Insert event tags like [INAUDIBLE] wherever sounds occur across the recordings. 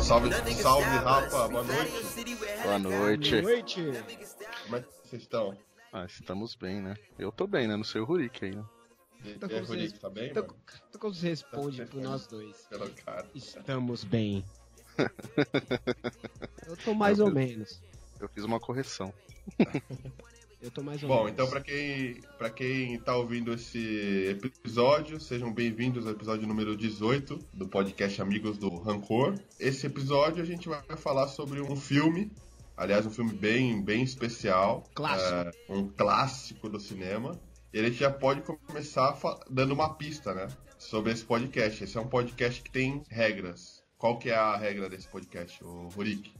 Salve, salve, Rafa, boa noite. Boa noite. Boa noite. Como é que vocês estão? Ah, estamos bem, né? Eu tô bem, né? Não sei o Rurik aí, né? Tô com vocês. Rodrigo, tá bem, Tô, mano? tô como você responde por nós dois. Pelo cara. Estamos bem. [LAUGHS] Eu tô mais ou menos. Eu fiz uma correção. [LAUGHS] Eu tô mais ou Bom, menos. então pra quem, pra quem tá ouvindo esse episódio, sejam bem-vindos ao episódio número 18 do podcast Amigos do Rancor. Esse episódio a gente vai falar sobre um filme, aliás, um filme bem, bem especial. Clássico. é, um clássico do cinema. E a gente já pode começar dando uma pista, né? Sobre esse podcast. Esse é um podcast que tem regras. Qual que é a regra desse podcast, o Rurik?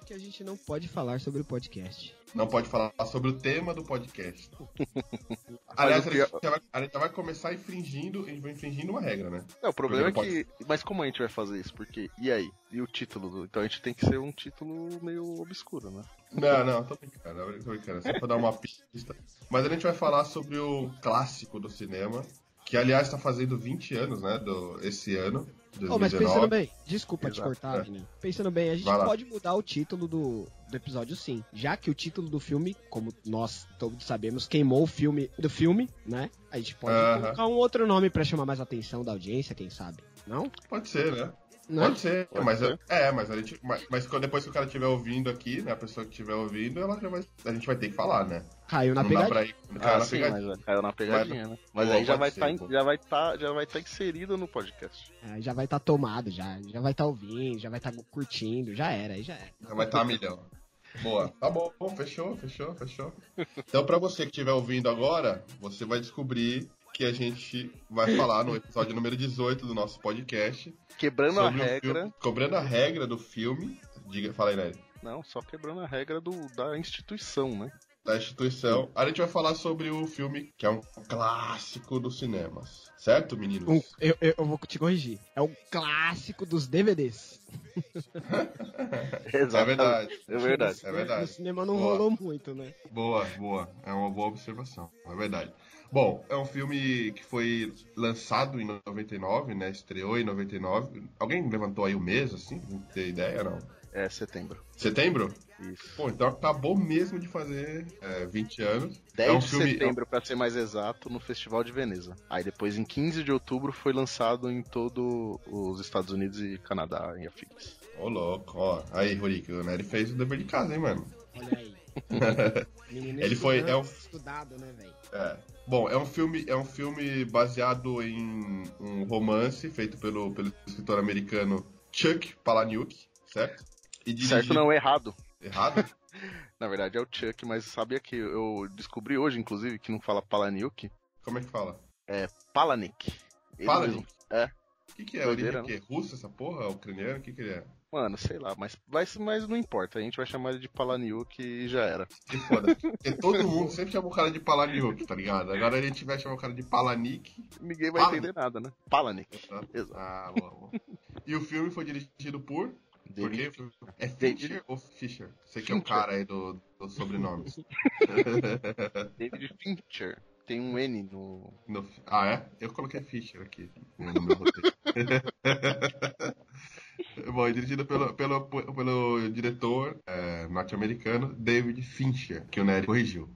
É que a gente não pode falar sobre o podcast. Não pode falar sobre o tema do podcast. [LAUGHS] Aliás, a gente, vai, a gente já vai começar infringindo, a gente vai infringindo uma regra, né? Não, o problema é Primeiro que. Mas como a gente vai fazer isso? Porque. E aí? E o título? do- Então a gente tem que ser um título meio obscuro, né? Não, não, tô brincando, tô brincando, só pra dar uma [LAUGHS] pista. Mas a gente vai falar sobre o clássico do cinema, que aliás tá fazendo 20 anos, né, do, esse ano, Oh, mas 2019. pensando bem, desculpa te Exato, cortar, é. Vini. Pensando bem, a gente pode mudar o título do, do episódio sim. Já que o título do filme, como nós todos sabemos, queimou o filme do filme, né? A gente pode Aham. colocar um outro nome pra chamar mais a atenção da audiência, quem sabe? Não? Pode ser, né? Não? Pode ser, Pode mas ser. é, mas a gente, mas, mas quando- depois que o cara estiver ouvindo aqui, né, a pessoa que estiver ouvindo, ela já vai, a gente vai ter que falar, né? Caiu na Não pegadinha. pra ir, caiu ah, na sim, pegadinha. mas caiu na pegadinha, né? Mas Pô, aí já vai, ser, tá, pô. já vai tá, já vai estar inserido no podcast. É, já vai estar tomado, já, já vai estar ouvindo, já vai estar curtindo, já era, aí já era. Já vai estar a milhão. Boa. Tá bom, bom, fechou, fechou, fechou. Então, pra você que estiver ouvindo agora, você vai descobrir que a gente vai falar no episódio número 18 do nosso podcast Quebrando a regra. cobrando a regra do filme. Diga, fala aí, Nery. Não, só quebrando a regra do, da instituição, né? Da instituição. A gente vai falar sobre o filme que é um clássico dos cinemas. Certo, meninos? Um- eu, eu, vou te corrigir. É o clássico dos DVDs. [LAUGHS] É verdade. É verdade. É verdade. No cinema não Boa. rolou muito, né? Boa, boa. É uma boa observação, é verdade. Bom, é um filme que foi lançado em 99, né? Estreou em 99. Alguém levantou aí o mês, assim? Não tem ideia, não? É setembro. Setembro? Isso. Pô, então acabou mesmo de fazer é, 20 anos. 10 é um de filme. setembro, pra ser mais exato, no Festival de Veneza. Aí depois, em 15 de outubro, foi lançado em todo os Estados Unidos e Canadá e afins. Ô, louco, ó. Aí, Rorico, o Nery fez o dever de casa, hein, mano? Olha aí. [LAUGHS] Menino Ele foi- é um- estudado, né, velho? É. Bom, é um filme, é um filme baseado em um romance feito pelo, pelo escritor americano Chuck Palahniuk, certo? Certo não, errado. Errado? [LAUGHS] Na verdade é o Chuck, mas sabia que eu descobri hoje, inclusive, que não fala Palaniuk, Como é que fala? é Palanik. Mesmo. É. O que, que é? Doideira, Origem o quê? Russo essa porra? Ucraniano? O que, que ele é? Mano, sei lá, mas, vai, mas não importa, a gente vai chamar ele de Palaniuk e já era. Que foda. Porque todo mundo sempre chama o cara de Palahniuk, tá ligado? Agora a gente vai chamar o cara de Palanik. Ninguém vai Pala- entender nada, né? Palanik. tá? Exato. Ah, boa, boa. E o filme foi dirigido por... Por David- quem? É David- Fincher ou Fisher? Você que é o cara aí do, dos sobrenomes. [LAUGHS] David Fincher. Tem um N no. No- ah, é? Eu coloquei Fischer aqui no meu roteiro. [LAUGHS] Bom, é dirigido pelo, pelo, pelo diretor é, norte-americano David Fincher, que o Nery corrigiu.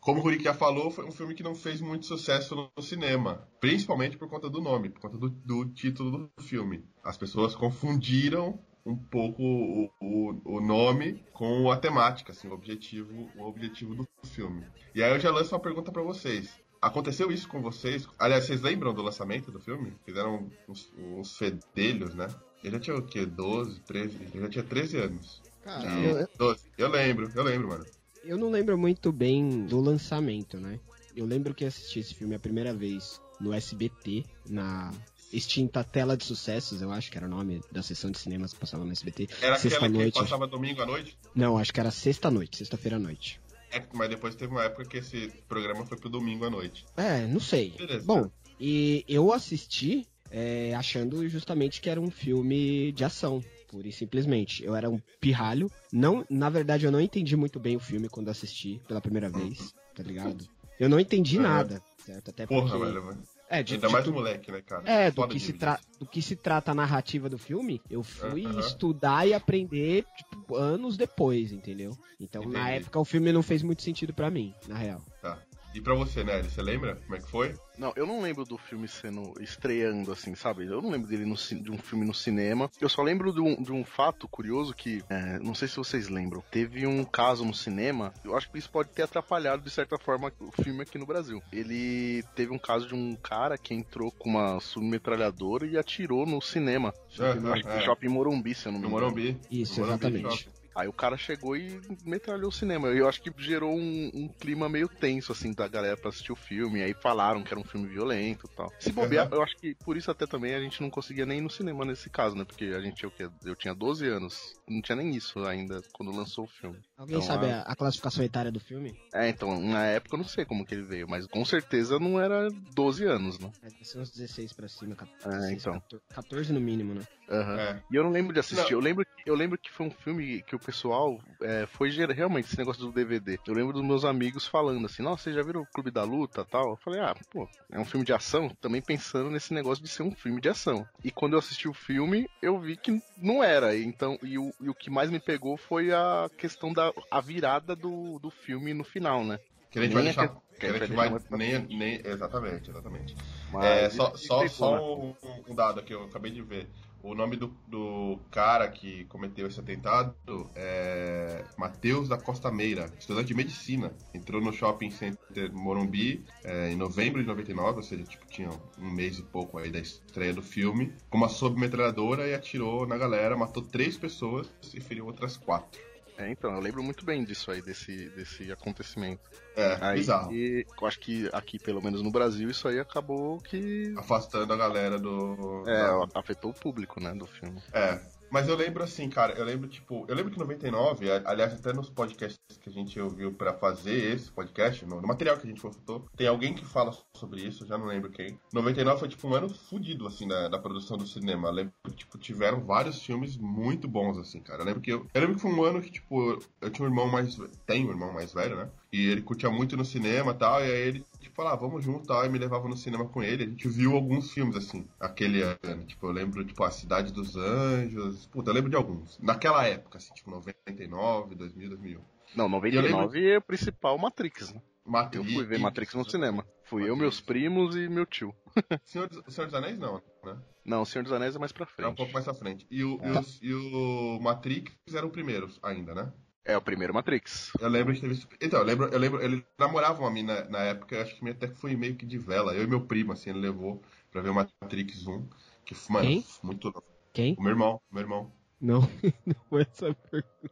Como o Rurik já falou, foi um filme que não fez muito sucesso no, no cinema, principalmente por conta do nome, por conta do, do título do filme. As pessoas confundiram um pouco o, o, o nome com a temática, assim, o objetivo, o objetivo do filme. E aí eu já lanço uma pergunta pra vocês. Aconteceu isso com vocês? Aliás, vocês lembram do lançamento do filme? Fizeram uns, uns fedelhos, né? Eu já tinha o quê? 12, 13? Eu já tinha 13 anos. Cara, Não, eu, 12. Eu lembro, eu lembro, mano. eu não lembro muito bem do lançamento, né? Eu lembro que assisti esse filme a primeira vez no SBT, na extinta Tela de Sucessos, eu acho que era o nome da sessão de cinemas que passava no SBT. Era Sexta aquela noite, que passava domingo à noite? Não, acho que era sexta-noite, sexta-feira à noite. É, mas depois teve uma época que esse programa foi pro domingo à noite. É, não sei. Beleza. Bom, e eu assisti é, achando justamente que era um filme de ação, pura e simplesmente. Eu era um pirralho. Não, na verdade, eu não entendi muito bem o filme quando assisti pela primeira vez, tá ligado? Eu não entendi Uhum. nada, certo? Até Porra, porque... velho. mano. É, de, Ainda de mais tu- moleque, né, cara? É, do que, se tra... do que se trata a narrativa do filme, eu fui Aham. estudar e aprender, tipo, anos depois, entendeu? Então, na Entendi. época, o filme não fez muito sentido pra mim, na real. Tá. E pra você, Nelly, você lembra como é que foi? Não, eu não lembro do filme sendo estreando, assim, sabe? Eu não lembro dele no de um filme no cinema. Eu só lembro de um, de um fato curioso que, é, não sei se vocês lembram, teve um caso no cinema, eu acho que isso pode ter atrapalhado, de certa forma, o filme aqui no Brasil. Ele teve um caso de um cara que entrou com uma submetralhadora e atirou no cinema. Aham, acho que é. no Shopping Morumbi, se eu não me No engano. Morumbi. Isso, No exatamente. Shopping. Aí o cara chegou e metralhou o cinema. Eu acho que gerou um, um clima meio tenso, assim, da galera pra assistir o filme. Aí falaram que era um filme violento e tal. Se bobear, Uhum. eu acho que por isso até também a gente não conseguia nem ir no cinema nesse caso, né? Porque a gente tinha o quê? Eu tinha 12 anos. Não tinha nem isso ainda quando lançou o filme. Alguém Então, sabe a- a... a classificação etária do filme? É, então, na época eu não sei como que ele veio, mas com certeza não era 12 anos, né? É, deve ser uns 16 pra cima, 14, É, então. 14, 14 no mínimo, né? Aham. É. E eu não lembro de assistir. Não. Eu lembro, eu lembro que foi um filme que o pessoal é, foi ger- realmente esse negócio do DVD. Eu lembro dos meus amigos falando assim: Nossa, vocês já viram o Clube da Luta tal? Eu falei: Ah, pô, é um filme de ação. Também pensando nesse negócio de ser um filme de ação. E quando eu assisti o filme, eu vi que não era. Então, e o, e o que mais me pegou foi a questão da a virada do, do filme no final, né? Que a gente vai Nem deixar. é Que a gente vai vai. deixar Nem, nem, exatamente, exatamente. Mas É, só, só, só né? um, um dado aqui, eu acabei de ver. O nome do, do cara que cometeu esse atentado é Matheus da Costa Meira, estudante de medicina. Entrou no shopping center Morumbi é, em novembro de 99, ou seja, tipo, tinha um mês e pouco aí da estreia do filme, com uma submetralhadora e atirou na galera, matou três pessoas e feriu outras quatro. É, então, eu lembro muito bem disso aí, desse, desse acontecimento. É, Aí, bizarro. e eu acho que aqui, pelo menos no Brasil, isso aí acabou que Afastando a galera do. é, da- afetou o público, né, do filme. É, mas eu lembro assim, cara, eu lembro, tipo, eu lembro que em 99, a- aliás, até nos podcasts que a gente ouviu pra fazer esse podcast, no, no material que a gente consultou, tem alguém que fala sobre isso, já não lembro quem. 99 foi, tipo, um ano fudido, assim, da, da produção do cinema. Eu lembro que, tipo, tiveram vários filmes muito bons, assim, cara. Eu lembro que eu, eu lembro que foi um ano que, tipo, eu tinha um irmão mais, tenho um irmão mais velho, né? E ele curtia muito no cinema e tal, e aí ele, tipo, falava, ah, vamos junto e tal, e me levava no cinema com ele. A gente viu alguns filmes, assim, aquele ano. Tipo, eu lembro, tipo, A Cidade dos Anjos. Puta, eu lembro de alguns. Naquela época, assim, tipo, 99, 2000, 2001. Não, 99 é o principal Matrix, né? Eu Matrix. fui ver Matrix no cinema. Fui eu, meus primos e meu tio. [LAUGHS] Senhor, dos- Senhor dos Anéis, não, né? Não, Senhor dos Anéis é mais pra É um frente. pouco mais à frente. E o, e É. os- e o Matrix eram primeiros ainda, né? É o primeiro Matrix. Eu lembro de ter visto. Então, eu lembro, eu lembro, ele namorava uma mina na época, eu acho que até foi meio que de vela. Eu e meu primo, assim, ele levou pra ver o Matrix 1. Que, mano, Quem? muito. Quem? O meu irmão, meu irmão. Não, [LAUGHS] não é essa pergunta.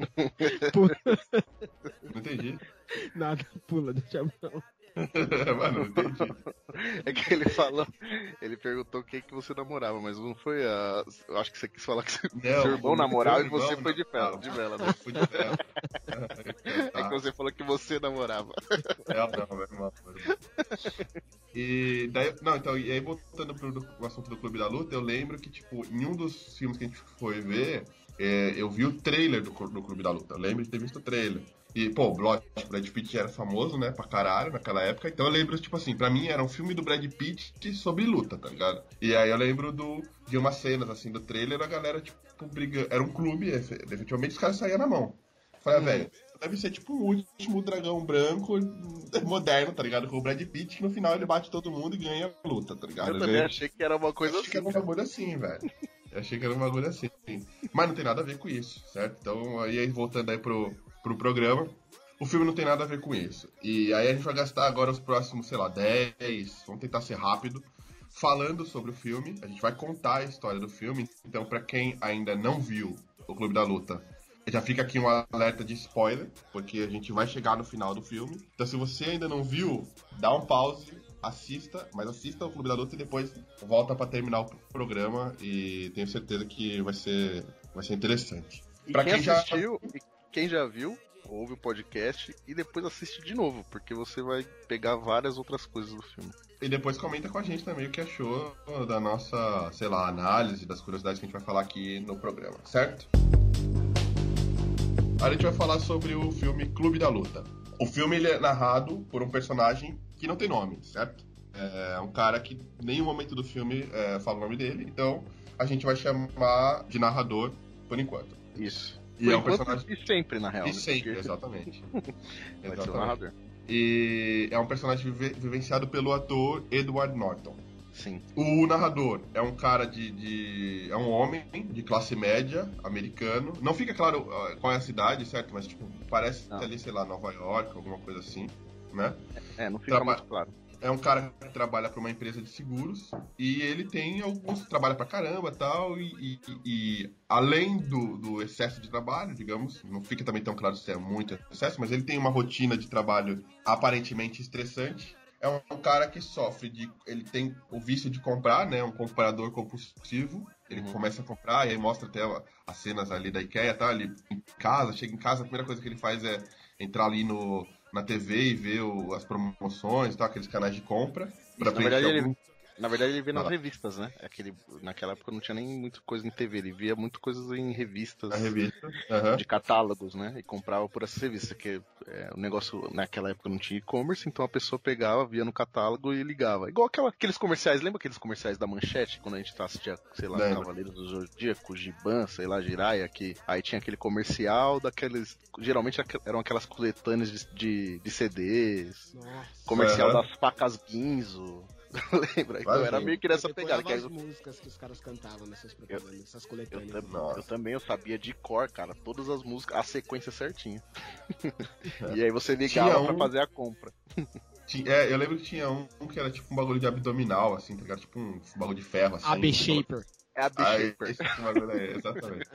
[LAUGHS] Pula, Não entendi. nada, pula, deixa não. [LAUGHS] mano, não entendi. [LAUGHS] É que ele falou, ele perguntou quem que você namorava, mas não foi a. Eu acho que você quis falar que seu Não, seu irmão namorava e você foi de vela. não. De vela né? Fui de vela. [LAUGHS] É que você falou que você namorava. Não, não, meu irmão, meu irmão. E daí, não, então, e aí voltando pro assunto do Clube da Luta, eu lembro que, tipo, em um dos filmes que a gente foi ver, é, eu vi o trailer do, do Clube da Luta. Eu lembro de ter visto o trailer. E, pô, o Brad Brad Pitt era famoso, né, pra caralho naquela época. Então eu lembro, tipo assim, pra mim era um filme do Brad Pitt sobre luta, tá ligado? E aí eu lembro do, de umas cenas, assim, do trailer, a galera, tipo, brigando. Era um clube, efe- efetivamente os caras saíam na mão. Falei, ah, velho, deve ser tipo o último dragão branco [LAUGHS] moderno, tá ligado? Com o Brad Pitt, que no final ele bate todo mundo e ganha a luta, tá ligado? Eu também achei que era uma coisa eu achei que assim. era um bagulho assim, velho. Eu achei que era um bagulho assim. Mas não tem nada a ver com isso, certo? Então, aí voltando aí pro, pro programa, o filme não tem nada a ver com isso. E aí a gente vai gastar agora os próximos, sei lá, 10, vamos tentar ser rápido, falando sobre o filme. A gente vai contar a história do filme. Então, pra quem ainda não viu o Clube da Luta, já fica aqui um alerta de spoiler, porque a gente vai chegar no final do filme. Então, se você ainda não viu, dá um pause, assista, mas assista o Clube da Luta e depois volta pra terminar o programa e tenho certeza que vai ser, vai ser interessante. E Pra quem, quem já- assistiu, e quem já viu, ouve o podcast e depois assiste de novo, porque você vai pegar várias outras coisas do filme. E depois comenta com a gente também o que achou da nossa, sei lá, análise, das curiosidades que a gente vai falar aqui no programa, certo? Agora a gente vai falar sobre o filme Clube da Luta. O filme ele é narrado por um personagem que não tem nome, certo? É um cara que em nenhum momento do filme é, fala o nome dele, então a gente vai chamar de narrador por enquanto. Isso. E Por é um enquanto, personagem. E sempre, na real. E né? sempre, Porque [LAUGHS] exatamente. Exatamente. E é um personagem vive- vivenciado pelo ator Edward Norton. Sim. O narrador é um cara de, de- é um homem de classe média americano. Não fica claro ah, qual é a cidade, certo? Mas tipo, parece Não. ali, sei lá, Nova York, alguma coisa assim, né? É, não fica Traba- muito claro. É um cara que trabalha para uma empresa de seguros e ele tem alguns trabalha pra caramba tal e, e, e além do, do excesso de trabalho, digamos, não fica também tão claro se é muito excesso, mas ele tem uma rotina de trabalho aparentemente estressante. É um, um cara que sofre de, ele tem o vício de comprar, né, um comprador compulsivo. Ele Uhum. começa a comprar e aí mostra até as cenas ali da IKEA, tá? Ele em casa, chega em casa, a primeira coisa que ele faz é entrar ali no, na TV e ver o- as promoções, tá? aqueles canais de compra. Pra Na verdade, ele- algum- Na verdade, ele vê nas Ah. revistas, né? Aquele, naquela época não tinha nem muita coisa em TV, ele via muito coisas em revistas revista. Aham. de catálogos, né? E comprava por essas revistas, que é, o negócio naquela época não tinha e-commerce, então a pessoa pegava, via no catálogo e ligava. Igual aquela- aqueles comerciais, lembra aqueles comerciais da manchete, quando a gente tá assistia, sei lá, Lembro. Cavaleiros do Zodíaco, Giban, sei lá, Jiraya, que aí tinha aquele comercial daqueles. Geralmente eram aquelas coletâneas de, de, de CDs, Nossa. comercial Aham. das facas Guinzo. [LAUGHS] Lembra? Então era meio que nessa Eu pegada. Que as aí músicas que os caras cantavam nessas propagandas, essas eu, coletâneas. tam- Nossa. eu também eu sabia de cor, cara, todas as músicas, a sequência certinha. [LAUGHS] e aí você ligava Tinha pra um- fazer a compra. Tinha- É, eu lembro que tinha um, um que era tipo um bagulho de abdominal, assim, tá ligado? Tipo um bagulho de ferro, assim. AB Shaper. É a bagulho aí, exatamente.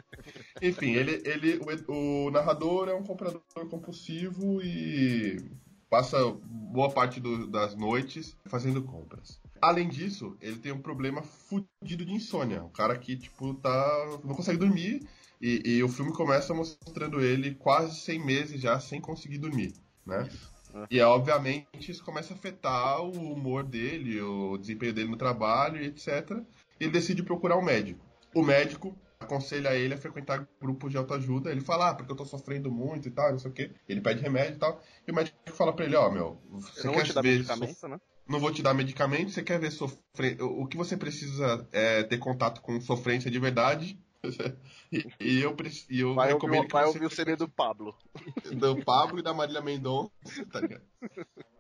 Enfim, ele, ele, o, o narrador é um comprador compulsivo e passa boa parte do- das noites fazendo compras. Além disso, ele tem um problema fudido de insônia. Um cara que, tipo, tá. não consegue dormir. E, e o filme começa mostrando ele quase 100 meses já sem conseguir dormir, né? E obviamente isso começa a afetar o humor dele, o desempenho dele no trabalho e etc. Ele decide procurar um médico. O médico aconselha ele a frequentar grupos de autoajuda. Ele fala, ah, porque eu tô sofrendo muito e tal, não sei o quê. Ele pede remédio e tal. E o médico fala pra ele, ó, meu, você Eu não quer vou te dar ver medicamento, né? não vou te dar medicamento, você quer ver sofrer. O que você precisa é ter contato com sofrência de verdade. [LAUGHS] e, e eu, preci- e eu Vai recomendo ouvir, que vai ouvir o CD do Pablo. [LAUGHS] do Pablo e da Marília Mendonça, tá ligado?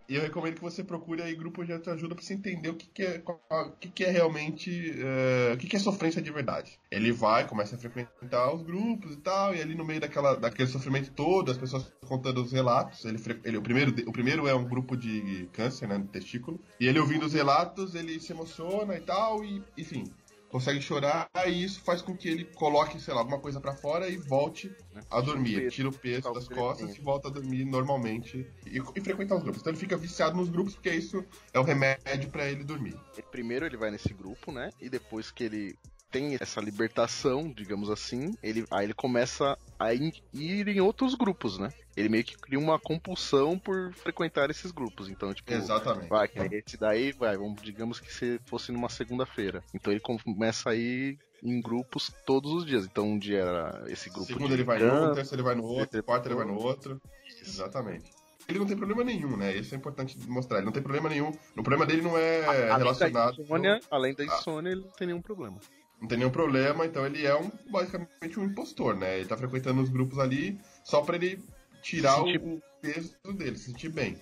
E eu recomendo que você procure aí grupos de autoajuda pra você entender o que, que é, o que, que é realmente. é, o que, que é sofrência de verdade. Ele vai, começa a frequentar os grupos e tal, e ali no meio daquela, daquele sofrimento todo, as pessoas contando os relatos. Ele, ele- o, primeiro, o primeiro é um grupo de câncer, né, no testículo. E ele ouvindo os relatos, ele se emociona e tal, e enfim. Consegue chorar, e isso faz com que ele coloque, sei lá, alguma coisa pra fora e volte né? a dormir. Tira o peso das costas e volta a dormir normalmente e, e frequentar os grupos. Então ele fica viciado nos grupos porque isso é o remédio pra ele dormir. Primeiro ele vai nesse grupo, né? E depois que ele tem essa libertação, digamos assim, ele, aí ele começa a ir em outros grupos, né? Ele meio que cria uma compulsão por frequentar esses grupos. Então, tipo, Exatamente. vai, esse daí, vai, vamos, digamos que se fosse numa segunda-feira. Então ele começa a ir em grupos todos os dias. Então um dia era esse grupo Segundo ele vai dança, num, terceiro ele vai no outro, quarto ele vai no outro. Exatamente. Ele não tem problema nenhum, né? Isso é importante mostrar. Ele não tem problema nenhum. O problema dele não é da relacionado. insônia, além da insônia, ele não tem nenhum problema. Não tem nenhum problema, então ele é um basicamente um impostor, né? Ele tá frequentando os grupos ali só pra ele tirar Se sentir- o, peso dele, se sentir bem.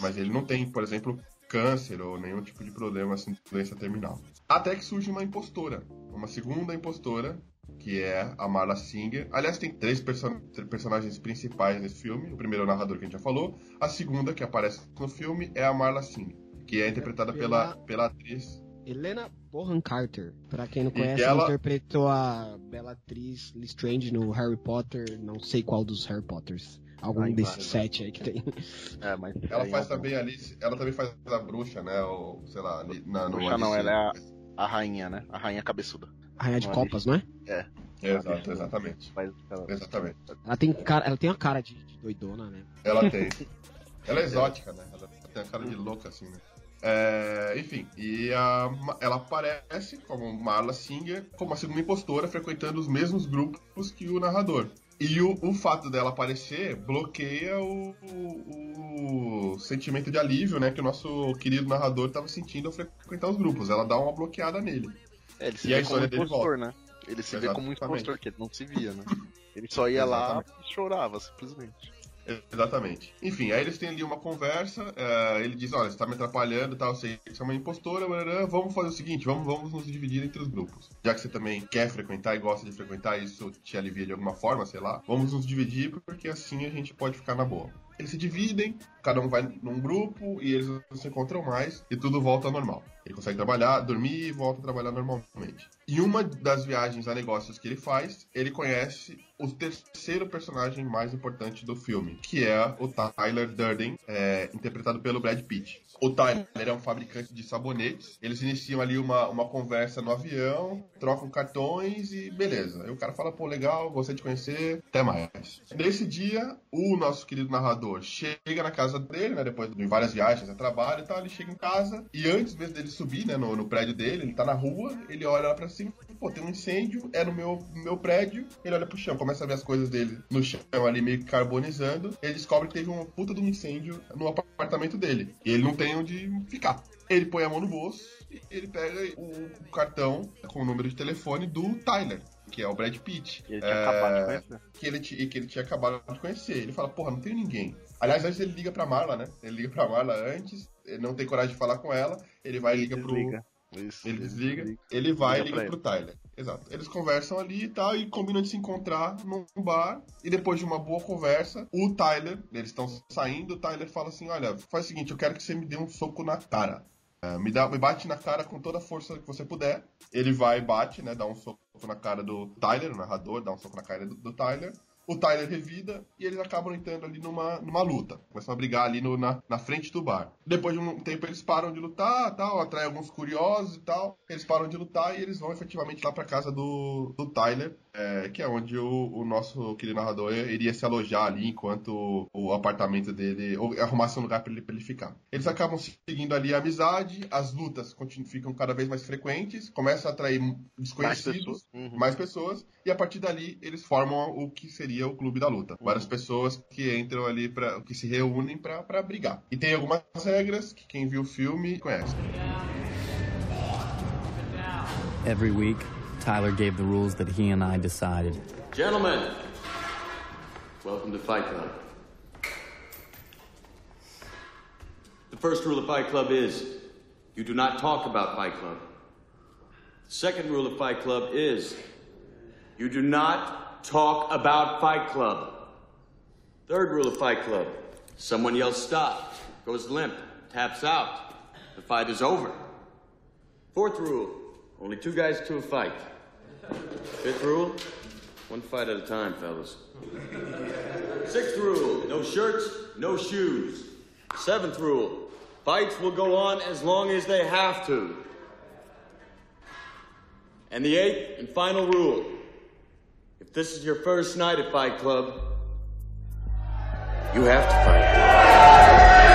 Mas ele não tem, por exemplo, câncer ou nenhum tipo de problema, assim, doença terminal. Até que surge uma impostora, uma segunda impostora, que é a Marla Singer. Aliás, tem três perso- personagens principais nesse filme. O primeiro é o narrador que a gente já falou. A segunda, que aparece no filme, é a Marla Singer, que é interpretada pela, Pela- pela atriz Helena Bonham Carter. Pra quem não conhece, ela- ela interpretou a bela atriz Lestrange no Harry Potter, não sei qual dos Harry Potters. Algum desses sete aí que tem. É, mas Ela aí faz é também ali, ela também faz a bruxa, né? Ou, sei lá, ali na, no Bruxa não, ela é a rainha, né? A rainha cabeçuda. Rainha de Não, Copas, não é? Exato, exatamente. Ela- Exatamente. Ela tem, cara, ela tem uma cara de, de doidona, né? Ela tem. [LAUGHS] ela é exótica, né? Ela tem a cara de louca, assim, né? É, enfim, e a, ela aparece como Marla Singer, como a segunda impostora, frequentando os mesmos grupos que o narrador. E o, o fato dela aparecer bloqueia o, o, o sentimento de alívio, né, que o nosso querido narrador estava sentindo ao frequentar os grupos. Ela dá uma bloqueada nele. É, ele se E a vê como história dele impostor, né? Ele se vê como Exatamente. impostor, que ele não se via, né? Ele só ia lá e chorava, simplesmente. Exatamente. Enfim, aí eles têm ali uma conversa. eh, ele diz: Olha, você tá me atrapalhando e tal, você é uma impostora, barará, vamos fazer o seguinte: vamos, vamos nos dividir entre os grupos. Já que você também quer frequentar e gosta de frequentar, isso te alivia de alguma forma, sei lá. Vamos nos dividir porque assim a gente pode ficar na boa. Eles se dividem, cada um vai num grupo e eles não se encontram mais e tudo volta ao normal. Ele consegue trabalhar, dormir e volta a trabalhar normalmente. Em uma das viagens a negócios que ele faz, ele conhece o terceiro personagem mais importante do filme, que é o Tyler Durden, é, interpretado pelo Brad Pitt. O Tyler é um fabricante de sabonetes. Eles iniciam ali uma, uma conversa no avião, trocam cartões e beleza. Aí o cara fala, pô, legal, gostei de conhecer, até mais. Nesse dia, o nosso querido narrador chega na casa dele, né, depois de várias viagens a trabalho e tal, ele chega em casa e antes mesmo dele subir, né, no, no prédio dele, ele tá na rua, ele olha lá pra cima, pô, tem um incêndio, é no meu, meu prédio, ele olha pro chão, começa a ver as coisas dele no chão ali meio que carbonizando, ele descobre que teve uma puta de um incêndio no apartamento dele. E ele não tem onde ficar. Ele põe a mão no bolso e ele pega o, cartão com o número de telefone do Tyler. Que é o Brad Pitt. E ele tinha É, acabado de conhecer. que ele, que ele tinha acabado de conhecer. Ele fala, porra, não tem ninguém. Aliás, antes ele liga pra Marla, né? Ele liga pra Marla antes, ele não tem coragem de falar com ela, ele vai e liga pro. Desliga. Isso, Ele desliga, ele vai e Liga liga pro Tyler. Exato. Eles conversam ali e tal, e combinam de se encontrar num bar. E depois de uma boa conversa, o Tyler, eles estão saindo, o Tyler fala assim: Olha, faz o seguinte, eu quero que você me dê um soco na cara. É, me, dá, me bate na cara com toda a força que você puder. Ele vai e bate, né? Dá um soco na cara do Tyler, o narrador, dá um soco na cara do, do Tyler. O Tyler revida e eles acabam entrando ali numa, numa luta. Começam a brigar ali no- na, na frente do bar. Depois de um tempo eles param de lutar, tal, atrai alguns curiosos e tal. Eles param de lutar e eles vão efetivamente lá pra casa do, do Tyler, é, que é onde o, o nosso querido narrador iria se alojar ali enquanto o apartamento dele, ou arrumasse um lugar pra ele, pra ele ficar. Eles acabam seguindo ali a amizade, as lutas continuam, ficam cada vez mais frequentes, começam a atrair Mais desconhecidos pessoas. Uhum. mais pessoas, e a partir dali eles formam o que seria o clube da luta. Várias pessoas que entram ali para que se reúnem pra pra brigar. E tem algumas regras que quem viu o filme conhece. Every week, Tyler gave the rules that he and I decided. Gentlemen, welcome to Fight Club. The first rule of Fight Club is you do not talk about Fight Club. The second rule of Fight Club is you do not talk about Fight Club. Third rule of Fight Club someone yells stop, goes limp, taps out. The fight is over. Fourth rule only two guys to a fight. Fifth rule one fight at a time, fellas. Sixth rule no shirts, no shoes. Seventh rule fights will go on as long as they have to. And the eighth and final rule if this is your first night at Fight Club, you have to fight.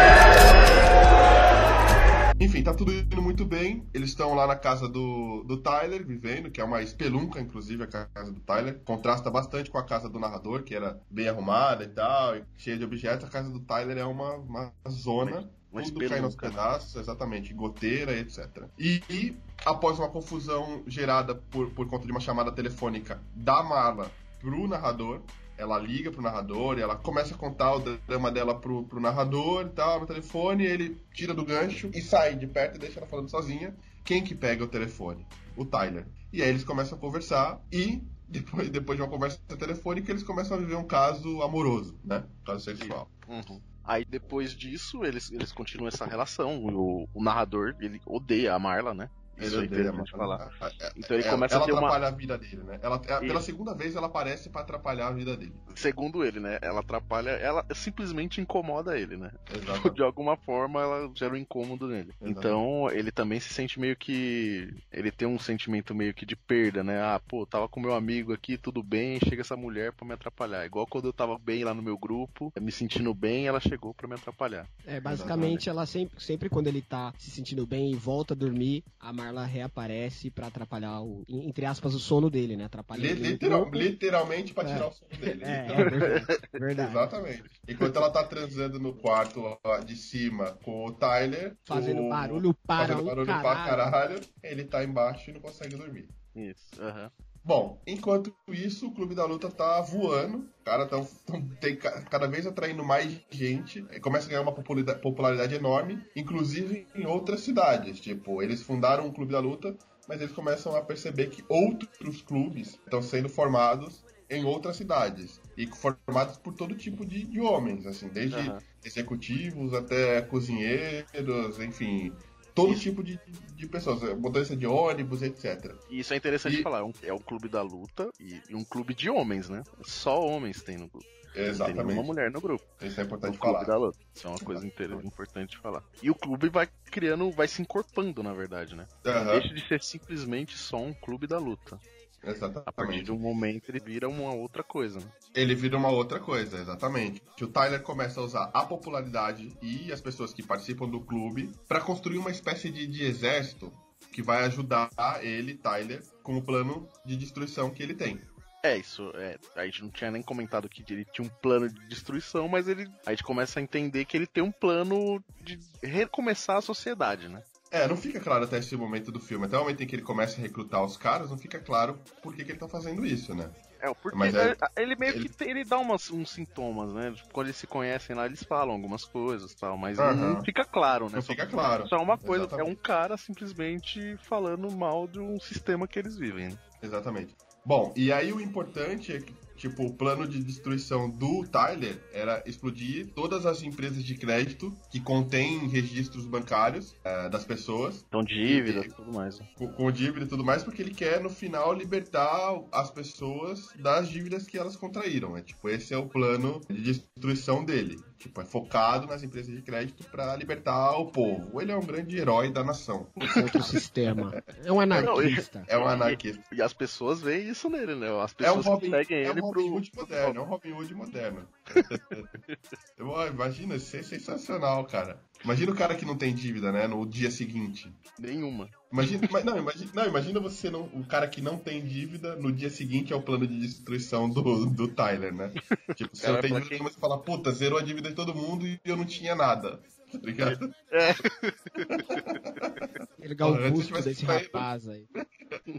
Tá tudo indo muito bem. Eles estão lá na casa do, do Tyler, vivendo, que é uma espelunca, inclusive, a casa do Tyler. Contrasta bastante com a casa do narrador, que era bem arrumada e tal, e cheia de objetos. A casa do Tyler é uma, uma zona. Uma tudo cai nos pedaços, exatamente, goteira, etc. E, e, após uma confusão gerada por, por conta de uma chamada telefônica da Marla pro narrador, ela liga pro narrador e ela começa a contar o drama dela pro, pro narrador e tal, no telefone, ele tira do gancho e sai de perto e deixa ela falando sozinha. Quem que pega o telefone? O Tyler. E aí eles começam a conversar e depois, [LAUGHS] depois de uma conversa telefônica eles começam a viver um caso amoroso, né? Caso sexual. Uhum. Aí depois disso, eles, eles continuam essa relação. O, o narrador, ele odeia a Marla, né? Isso gente Marla. falar. Então ele ela- começa ela a ter uma. atrapalha a vida dele, né? Ela, é- pela segunda vez ela aparece pra atrapalhar a vida dele. Segundo ele, né? Ela atrapalha. Ela simplesmente incomoda ele, né? Exato. [LAUGHS] De alguma forma ela gera um incômodo nele. Exato. Então ele também se sente meio que. Ele tem um sentimento meio que de perda, né? Ah, pô, tava com meu amigo aqui, tudo bem, chega essa mulher pra me atrapalhar. Igual quando eu tava bem lá no meu grupo, me sentindo bem, ela chegou pra me atrapalhar. É, basicamente, ela sempre, sempre quando ele tá se sentindo bem e volta a dormir, a Marla Carla reaparece pra atrapalhar o, entre aspas, o sono dele, né? Literal- corpo. literalmente pra É. tirar o sono dele. [LAUGHS] É, Então, é verdade. verdade. Exatamente. Enquanto ela tá transando no quarto de cima com o Tyler. Fazendo o- barulho para fazendo barulho pra caralho. caralho, ele tá embaixo e não consegue dormir. Isso, aham. Bom, enquanto isso, o Clube da Luta tá voando. Cara tão, tão- tem ca- cada vez atraindo mais gente. e Começa a ganhar uma popularidade enorme, inclusive em outras cidades. Tipo, eles fundaram o Clube da Luta, mas eles começam a perceber que outros clubes estão sendo formados em outras cidades. E formados por todo tipo de, de homens, assim, desde Aham. executivos até cozinheiros, enfim. Todo Isso. tipo de, de pessoas, motorista de ônibus, etc. E isso é interessante E- falar. É um, é um clube da luta e, e um clube de homens, né? Só homens tem no grupo. Não tem nenhuma Exatamente. mulher no grupo. Isso é importante clube falar. da luta. Isso é uma coisa inter- importante de falar. E o clube vai criando, vai se encorpando, na verdade, né? Aham, Deixa de ser simplesmente só um clube da luta. A partir Exatamente. de um momento ele vira uma outra coisa, né? Ele vira uma outra coisa, exatamente. Que o Tyler começa a usar a popularidade e as pessoas que participam do clube para construir uma espécie de, de exército que vai ajudar ele, Tyler, com o plano de destruição que ele tem. É, isso, é, a gente não tinha nem comentado que ele tinha um plano de destruição, mas ele, a gente começa a entender que ele tem um plano de recomeçar a sociedade, né? É, não fica claro até esse momento do filme. Até o momento em que ele começa a recrutar os caras, não fica claro por que, que ele tá fazendo isso, né? É, porque Mas ele, é- ele meio ele- que ele dá umas, uns sintomas, né? Tipo, Quando eles se conhecem lá, eles falam algumas coisas e tal, mas não fica claro, né? Não Só- fica claro. Só uma coisa, Exatamente. é um cara simplesmente falando mal de um sistema que eles vivem. né? Exatamente. Bom, e aí o importante é que, tipo, o plano de destruição do Tyler era explodir todas as empresas de crédito que contêm registros bancários eh, das pessoas, Então, dívida E- e tudo mais. né? com, com dívida e tudo mais, porque ele quer, no final, libertar as pessoas das dívidas que elas contraíram. É, tipo, esse é o plano de destruição dele. Tipo, é focado nas empresas de crédito para libertar o povo. Ele é um grande herói da nação. Esse outro sistema. É um anarquista. É um anarquista. E as pessoas veem isso nele, né? As É um pessoas Robin, que seguem é um ele Robin pro. Hood moderno, é um Robin Hood moderno. [LAUGHS] Imagina, isso é sensacional, cara. Imagina o cara que não tem dívida, né, no dia seguinte. Nenhuma. Imagina, [LAUGHS] mas não, imagina, não, imagina você, não, o cara que não tem dívida, no dia seguinte é o plano de destruição do, do Tyler, né? [LAUGHS] Tipo, você Cara, não tem dívida, quem- você começa a falar, puta, zerou a dívida de todo mundo e eu não tinha nada. Tá ligado? [LAUGHS] Pegar o Porra, antes busto tivesse desse rapaz aí.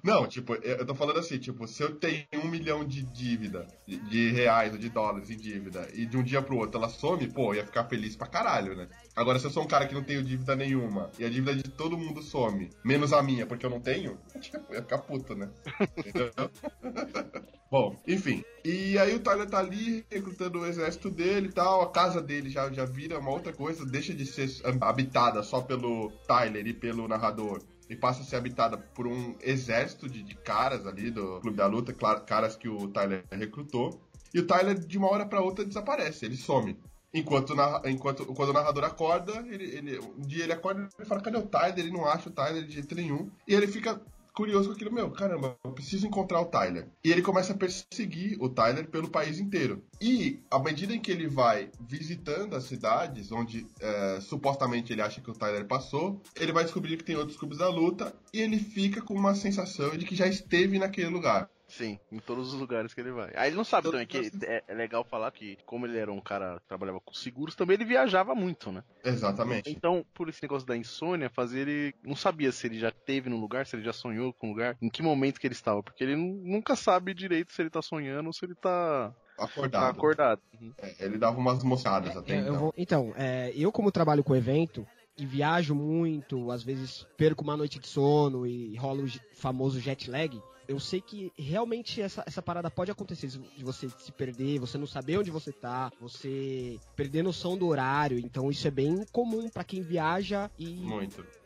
Não, tipo, eu tô falando assim, tipo, se eu tenho um milhão de dívida, de, de reais ou de dólares em dívida, e de um dia pro outro ela some, pô, eu ia ficar feliz pra caralho, né? Agora, se eu sou um cara que não tenho dívida nenhuma, e a dívida de todo mundo some, menos a minha, porque eu não tenho, [LAUGHS] tipo, eu ia ficar puto, né? Entendeu? [LAUGHS] Bom, enfim. E aí o Tyler tá ali recrutando o exército dele e tal, a casa dele já, já vira uma outra coisa, deixa de ser habitada só pelo Tyler e pelo narrador e passa a ser habitada por um exército de, de caras ali do Clube da Luta, caras que o Tyler recrutou. E o Tyler, de uma hora pra outra, desaparece, ele some. Enquanto, narra- enquanto quando o narrador acorda, ele, ele- um dia ele acorda e fala, cadê o Tyler? Ele não acha o Tyler de jeito nenhum. E ele fica curioso com aquilo, meu, caramba, eu preciso encontrar o Tyler. E ele começa a perseguir o Tyler pelo país inteiro. E, à medida em que ele vai visitando as cidades onde é, supostamente ele acha que o Tyler passou, ele vai descobrir que tem outros clubes da luta e ele fica com uma sensação de que já esteve naquele lugar. Sim, em todos os lugares que ele vai. Aí ele não sabe também que é, é legal falar que, como ele era um cara que trabalhava com seguros, também ele viajava muito, né? Exatamente. Então, por esse negócio da insônia, fazer ele. Não sabia se ele já teve no lugar, se ele já sonhou com o lugar, em que momento que ele estava. Porque ele nu- nunca sabe direito se ele tá sonhando ou se ele tá, tá Acordado. acordado. Uhum. É, ele dava umas moçadas até É, eu então. vou- então, é, eu como trabalho com evento e viajo muito, às vezes perco uma noite de sono e rola o famoso jet lag, eu sei que realmente essa, essa parada pode acontecer de você se perder, você não saber onde você tá, você perder noção do horário, então isso é bem comum pra quem viaja e,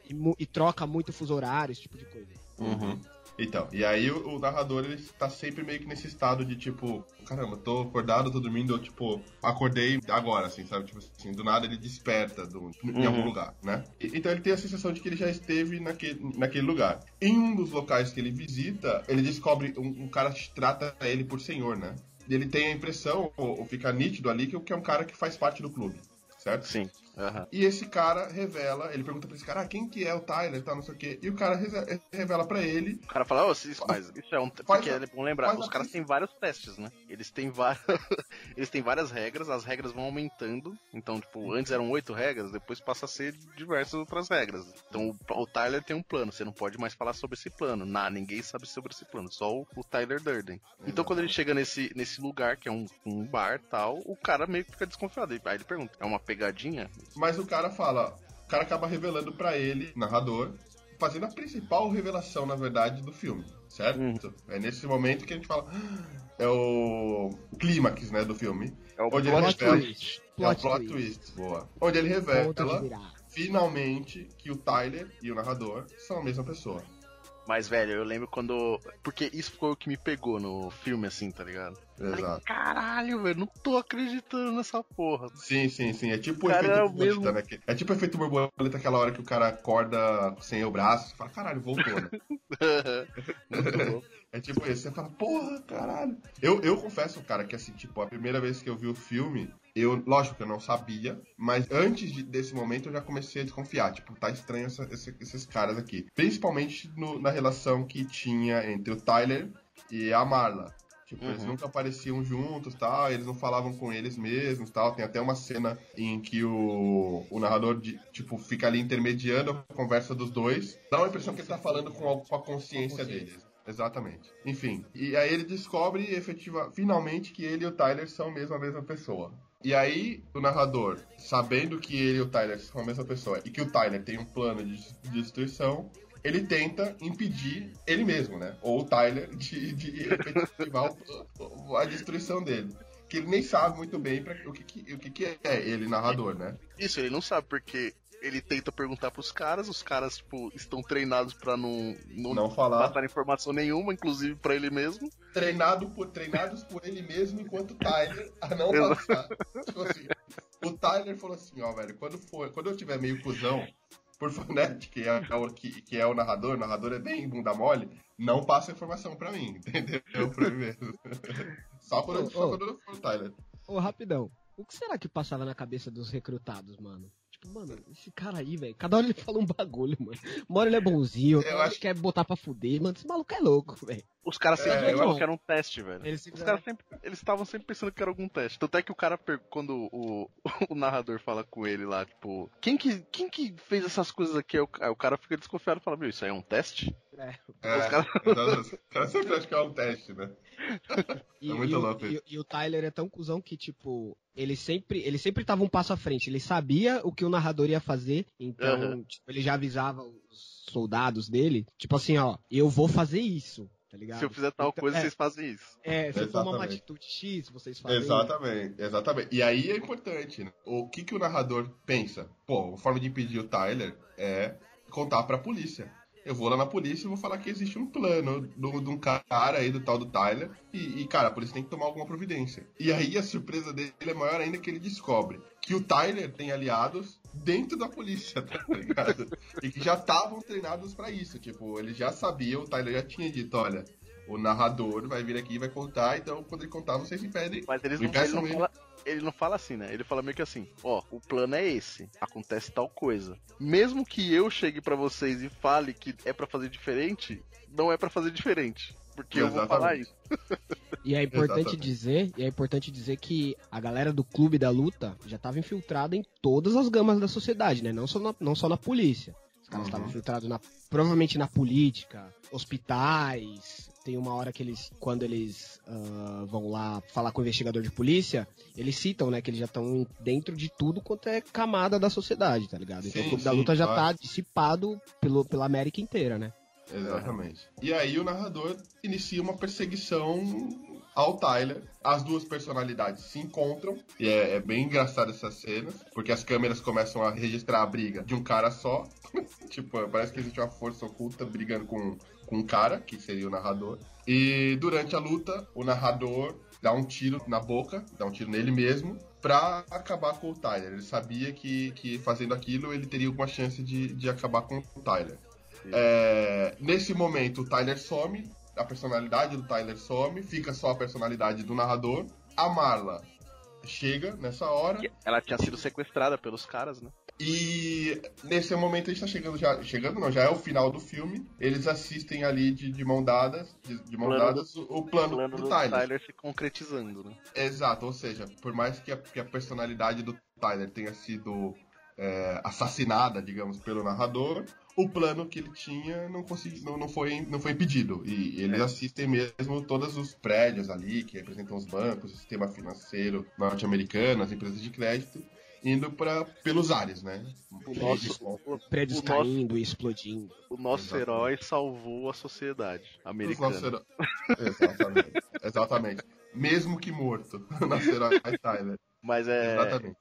e, e troca muito fuso horário, esse tipo de coisa. Uhum. Então, e aí o, o narrador ele tá sempre meio que nesse estado de tipo, caramba, tô acordado, tô dormindo, eu tipo, acordei agora, assim, sabe? Tipo assim, do nada ele desperta do, em Uhum. algum lugar, né? E- então ele tem a sensação de que ele já esteve naquele, naquele lugar. Em um dos locais que ele visita, ele descobre um, um cara que trata ele por senhor, né? E ele tem a impressão, ou, ou fica nítido ali, que é um cara que faz parte do clube, certo? Sim. Aham. E esse cara revela, ele pergunta pra esse cara, ah, quem que é o Tyler, tá, não sei o quê. E o cara revela pra ele O cara fala, ô, isso, mas isso é um. Faz Porque é bom lembrar, os caras têm vários testes, né? Eles têm várias. [LAUGHS] Eles têm várias regras, as regras vão aumentando. Então, tipo, antes eram oito regras, depois passa a ser diversas outras regras. Então o, o Tyler tem um plano, você não pode mais falar sobre esse plano. Nah, ninguém sabe sobre esse plano, só o, o Tyler Durden. Então quando ele chega nesse, nesse lugar, que é um, um bar tal, o cara meio que fica desconfiado. Aí ele pergunta, é uma pegadinha? Mas o cara fala, o cara acaba revelando pra ele, narrador, fazendo a principal revelação, na verdade, do filme, certo? Uhum. É nesse momento que a gente fala, "Ah", é o clímax, né, do filme. É o Onde plot ele revela- twist. é o Plot twist. twist, boa. Onde ele revela, finalmente, que o Tyler e o narrador são a mesma pessoa. Mas, velho, eu lembro quando. Porque isso foi o que me pegou no filme, assim, tá ligado? Falei, Exato. Caralho, velho, não tô acreditando nessa porra. Sim, sim, sim. É tipo o Cara, efeito é o borboleta, mesmo- né? Que- É tipo o efeito borboleta aquela hora que o cara acorda sem o braço. Você fala, caralho, voltou, né? [LAUGHS] Muito louco. É tipo isso, você fala, porra, caralho. Eu, eu confesso, cara, que assim, tipo, a primeira vez que eu vi o filme, eu, lógico que eu não sabia, mas antes de- desse momento eu já comecei a desconfiar. Tipo, tá estranho essa- esse- esses caras aqui. Principalmente no- na relação que tinha entre o Tyler e a Marla. Tipo, eles Uhum. nunca apareciam juntos tal, eles não falavam com eles mesmos tal. Tem até uma cena em que o, o narrador, de- tipo, fica ali intermediando a conversa dos dois. Dá uma impressão que ele tá falando com a, com a consciência deles. Exatamente. Enfim. E aí ele descobre efetiva, finalmente que ele e o Tyler são mesmo a mesma pessoa. E aí o narrador, sabendo que ele e o Tyler são a mesma pessoa e que o Tyler tem um plano de de destruição, ele tenta impedir ele mesmo, né? Ou o Tyler de, de efetivar a destruição dele. Que ele nem sabe muito bem pra, o, que, que- o que, que é ele, narrador, né? Isso, ele não sabe, porque ele tenta perguntar pros caras, os caras, tipo, estão treinados pra não, não, Não falar. passar informação nenhuma, inclusive pra ele mesmo. treinado por, treinados por ele mesmo enquanto Tyler a não passar. tipo assim, o Tyler falou assim, ó, velho, quando for, quando eu tiver meio cuzão, por favor, [LAUGHS] né, que é, o, que, que é o narrador, o narrador é bem bunda mole, não passa informação pra mim, [LAUGHS] entendeu? Pra mim mesmo. Só quando, eu- só quando eu for o Tyler. Ô, rapidão. O que será que passava na cabeça dos recrutados, mano? Mano, esse cara aí, velho. Cada hora ele [LAUGHS] fala um bagulho, mano. Uma hora ele é bonzinho, outra Eu hora acho- ele quer botar pra fuder. Mano, esse maluco é louco, velho. Os caras sempre É, pensavam que era um teste, velho. Ele Os sempre- caras sempre. Eles estavam sempre pensando que era algum teste. Tanto é que o cara, quando o, [LAUGHS] o narrador fala com ele lá, tipo, quem que, quem que fez essas coisas aqui? O, aí o cara fica desconfiado e fala, meu, isso aí é um teste? É. É, Os caras- o sempre acha que é um teste, né? [LAUGHS] E, É muito e o- louco e, isso. e o Tyler é tão cuzão que, tipo, ele sempre, ele sempre tava um passo à frente. Ele sabia o que o narrador ia fazer, então, Aham. tipo, ele já avisava os soldados dele, tipo assim, ó, eu vou fazer isso, tá ligado? Se eu fizer tal Então, coisa, é. vocês fazem isso. É, se eu tomar uma Exatamente. atitude X, vocês fazem Exatamente, exatamente. E aí é importante, né? O que, que o narrador pensa? Pô, a forma de impedir o Tyler é contar pra polícia. Eu vou lá na polícia e vou falar que existe um plano do- de um cara aí, do tal do Tyler. E, e, cara, a polícia tem que tomar alguma providência. E aí a surpresa dele é maior ainda que ele descobre que o Tyler tem aliados dentro da polícia, [LAUGHS] tá ligado? e que já estavam treinados pra isso. Tipo, ele já sabia, o Tyler já tinha dito, olha, o narrador vai vir aqui e vai contar, então quando ele contar, vocês impedem. Mas eles não, ele, Impeçam não fala, ele não fala assim, né? Ele fala meio que assim, ó, o plano é esse, acontece tal coisa. Mesmo que eu chegue pra vocês e fale que é pra fazer diferente, não é pra fazer diferente. Porque eu vou falar Exatamente. isso. E é importante Exatamente. dizer, e é importante dizer que a galera do clube da luta já estava infiltrada em todas as gamas da sociedade, né? Não só na, não só na polícia. Os caras Uhum. estavam infiltrados na, provavelmente na política, hospitais. Tem uma hora que eles, quando eles ah, vão lá falar com o investigador de polícia, eles citam, né, que eles já estão dentro de tudo quanto é camada da sociedade, tá ligado? Então Sim, o clube da sim, luta já claro. tá dissipado pelo, pela América inteira, né? Exatamente. E aí o narrador inicia uma perseguição ao Tyler. As duas personalidades se encontram. E é, é bem engraçado essas cenas. Porque as câmeras começam a registrar a briga de um cara só. [LAUGHS] tipo, parece que existe uma força oculta brigando com, com um cara, que seria o narrador. E durante a luta, o narrador dá um tiro na boca, dá um tiro nele mesmo, pra acabar com o Tyler. Ele sabia que, que fazendo aquilo ele teria alguma chance de, de acabar com o Tyler. É, nesse momento, o Tyler some, a personalidade do Tyler some, fica só a personalidade do narrador. A Marla chega nessa hora. Ela tinha sido sequestrada pelos caras, né? E nesse momento a gente tá chegando já. Chegando não, já é o final do filme. Eles assistem ali de, de mão dadas, de, de mão Plano dadas, o, o plano, O plano do, do Tyler. Tyler se concretizando, né? Exato, ou seja, por mais que a, que a personalidade do Tyler tenha sido é, assassinada, digamos, pelo narrador, o plano que ele tinha não, consegui, não, não, foi, não foi impedido. E eles É. assistem mesmo todos os prédios ali, que representam os bancos, o sistema financeiro norte-americano, as empresas de crédito, indo pra, pelos ares, né? O nosso, o, Prédios o nosso, caindo e explodindo. o nosso Exatamente. herói salvou a sociedade americana. [LAUGHS] Exatamente. Exatamente. Mesmo que morto, [LAUGHS] nosso herói Tyler. Mas é Exatamente.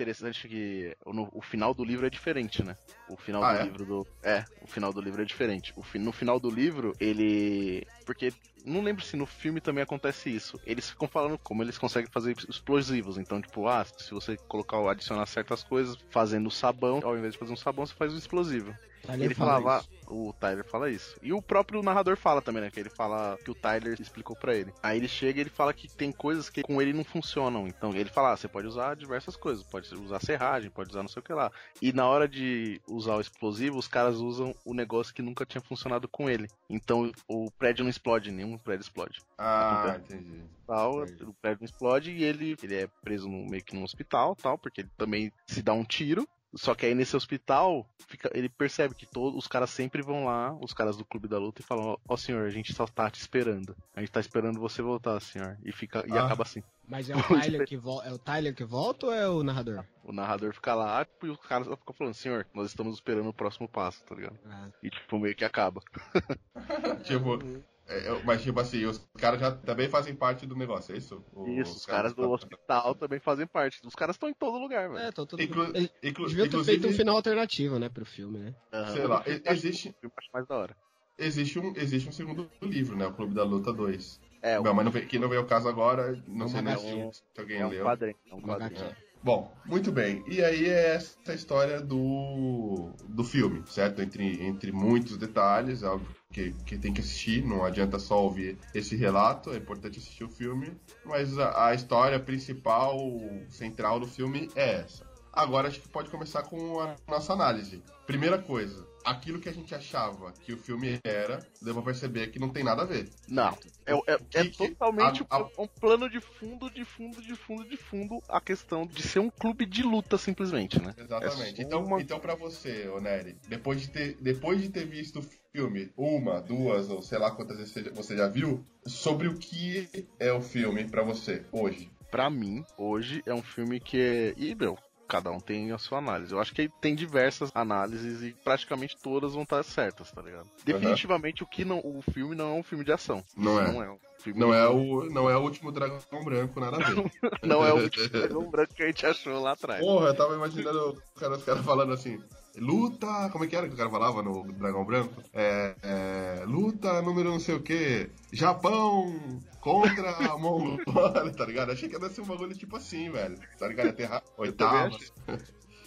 Interessante que no- o final do livro é diferente, né? O final Ah, do é? livro do. É, o final do livro é diferente. O no final do livro, ele. Porque. Não lembro se no filme também acontece isso. Eles ficam falando como eles conseguem fazer explosivos. Então, tipo, ah, se você colocar, adicionar certas coisas, fazendo sabão, ao invés de fazer um sabão, você faz um explosivo. Tyler ele fala falava, isso. o Tyler fala isso. E o próprio narrador fala também, né? Que ele fala que o Tyler explicou pra ele. Aí ele chega e ele fala que tem coisas que com ele não funcionam. Então ele fala, ah, você pode usar diversas coisas, pode usar serragem, pode usar não sei o que lá. E na hora de usar o explosivo, os caras usam o negócio que nunca tinha funcionado com ele. Então o prédio não explode, nenhum prédio explode. Ah, entendi. Tal, Entendi. o prédio não explode e ele, ele é preso no, meio que num hospital, tal, porque ele também se dá um tiro. Só que aí nesse hospital, fica- ele percebe que todos os caras sempre vão lá, os caras do clube da luta, e falam, ó ó, senhor, a gente só tá te esperando. A gente tá esperando você voltar, senhor. E fica e Ah. acaba assim. Mas é [LAUGHS] o, Tyler que é o Tyler que volta ou é o narrador? O narrador fica lá e os caras ficam falando, senhor, nós estamos esperando o próximo passo, tá ligado? Ah, E tipo, meio que acaba. [LAUGHS] Tipo, é, é, mas tipo assim, os caras já também fazem parte do negócio, é isso? O- Isso, os caras do hospital também fazem parte. Os caras estão em todo lugar, velho. é, tô tudo... Inclu, inclu, deviam ter inclusive, feito um final alternativo, né, pro filme, né? Aham. sei lá, existe, eu acho mais da hora. existe, um, existe um segundo livro, né? O Clube da Luta 2. É, Não, mas não veio, que não veio o caso agora, não É sei nem se, HQ. se alguém é um leu. quadrinho. É um quadrinho. HQ. Bom, muito bem. E aí é essa história do, do filme, certo? Entre, entre muitos detalhes, é óbvio que, que tem que assistir, não adianta só ouvir esse relato, é importante assistir o filme, mas a, a história principal, central do filme é essa. Agora acho que pode começar com a nossa análise. Primeira coisa, aquilo que a gente achava que o filme era, deu pra perceber que não tem nada a ver. Não, é, é- é Que- totalmente a- a- um plano de fundo, de fundo, de fundo, de fundo a questão de ser um clube de luta, simplesmente, né? Exatamente. É então, uma- então para você, ô Nery, depois de, ter, depois de ter visto o filme uma, duas ou sei lá quantas vezes você já- você já viu, sobre o que é o filme pra você hoje? Pra mim, hoje é um filme que é. E, meu, cada um tem a sua análise. Eu acho que tem diversas análises e praticamente todas vão estar certas, tá ligado? Definitivamente o que não. O filme não é um filme de ação. Não é. Não é um filme Não é o, não é o último dragão branco, nada a ver. Não é o último dragão [LAUGHS] branco que a gente achou lá atrás. Porra, eu tava imaginando cara- os caras falando assim. Luta, como é que era que o cara falava no Dragão Branco? É, é, luta número não sei o que, Japão contra a Mongólia, tá ligado? Achei que ia ser um bagulho tipo assim, velho. Tá ligado? Ia ter ra- oitavas.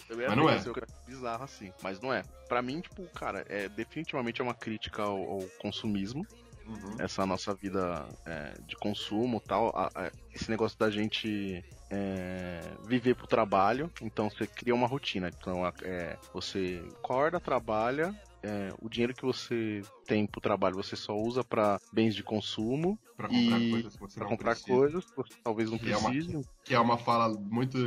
Também Mas não é. bizarro assim. Mas não é. Pra mim, tipo, cara, é definitivamente é uma crítica ao, ao consumismo. Uhum. essa nossa vida é, de consumo tal, a- a- esse negócio da gente é, viver pro trabalho, então você cria uma rotina. Então é, você acorda, trabalha, é, o dinheiro que você tem pro trabalho você só usa pra bens de consumo, Pra comprar E- coisas que você pra não comprar precisa. coisas que você talvez não Que é uma- precise. Que é uma fala muito.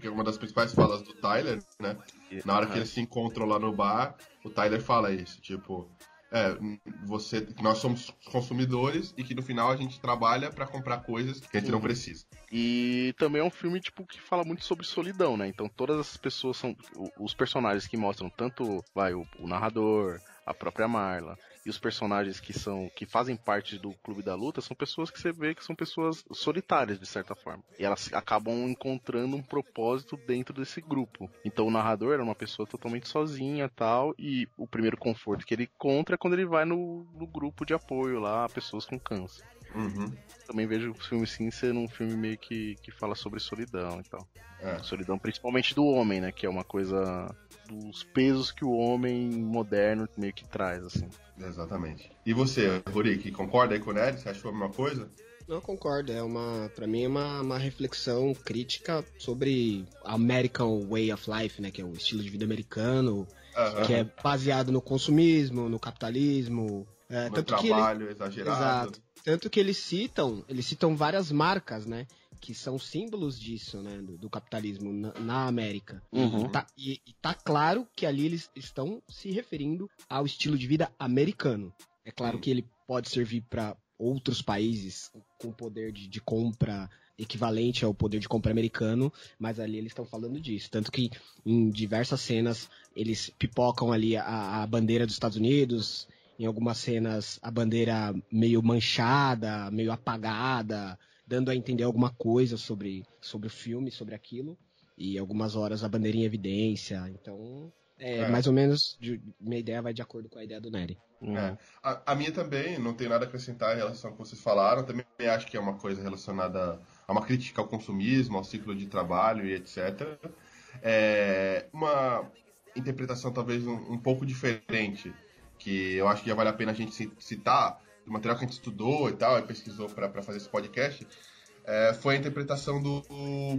que é uma das principais falas do Tyler, né? Na hora que eles se encontram lá no bar, o Tyler fala isso, tipo. É, você, que nós somos consumidores e que no final a gente trabalha pra comprar coisas que a gente não Uhum. precisa. E também é um filme tipo que fala muito sobre solidão, né? Então todas essas pessoas são os personagens que mostram tanto vai o, o narrador, a própria Marla e os personagens que são que fazem parte do clube da luta são pessoas que você vê que são pessoas solitárias de certa forma. E elas acabam encontrando um propósito dentro desse grupo. Então o narrador era uma pessoa totalmente sozinha, tal, e o primeiro conforto que ele encontra é quando ele vai no, no grupo de apoio lá, a pessoas com câncer Uhum. também vejo o filme sim ser um filme meio que, que fala sobre solidão e tal. É. Solidão principalmente do homem, né? Que é uma coisa dos pesos que o homem moderno meio que traz, assim. Exatamente. E você, Rurik, concorda aí com o Ned? Você achou a mesma coisa? Eu concordo, é uma, para mim é uma, uma reflexão crítica sobre American Way of Life, né, que é o estilo de vida americano, Aham. que é baseado no consumismo, no capitalismo, é, No tanto que ele, trabalho exagerado. Exato. Tanto que eles citam, eles citam várias marcas, né? Que são símbolos disso, né? Do, do capitalismo na, na América. Uhum. E, tá, e- e tá claro que ali eles estão se referindo ao estilo de vida americano. É claro que ele pode servir para outros países com poder de, de compra equivalente ao poder de compra americano, mas ali eles estão falando disso. Tanto que em diversas cenas eles pipocam ali a, a bandeira dos Estados Unidos, em algumas cenas a bandeira meio manchada, meio apagada, dando a entender alguma coisa sobre, sobre o filme, sobre aquilo. E algumas horas a bandeira em evidência. Então, é, É. mais ou menos, de- minha ideia vai de acordo com a ideia do Nery. Uhum. É. A, a minha também, não tem nada a acrescentar em relação ao que vocês falaram. Também acho que é uma coisa relacionada a uma crítica ao consumismo, ao ciclo de trabalho e etc. É uma interpretação talvez um, um pouco diferente, que eu acho que já vale a pena a gente ci- citar, do material que a gente estudou e tal, e pesquisou para fazer esse podcast, é, foi a interpretação do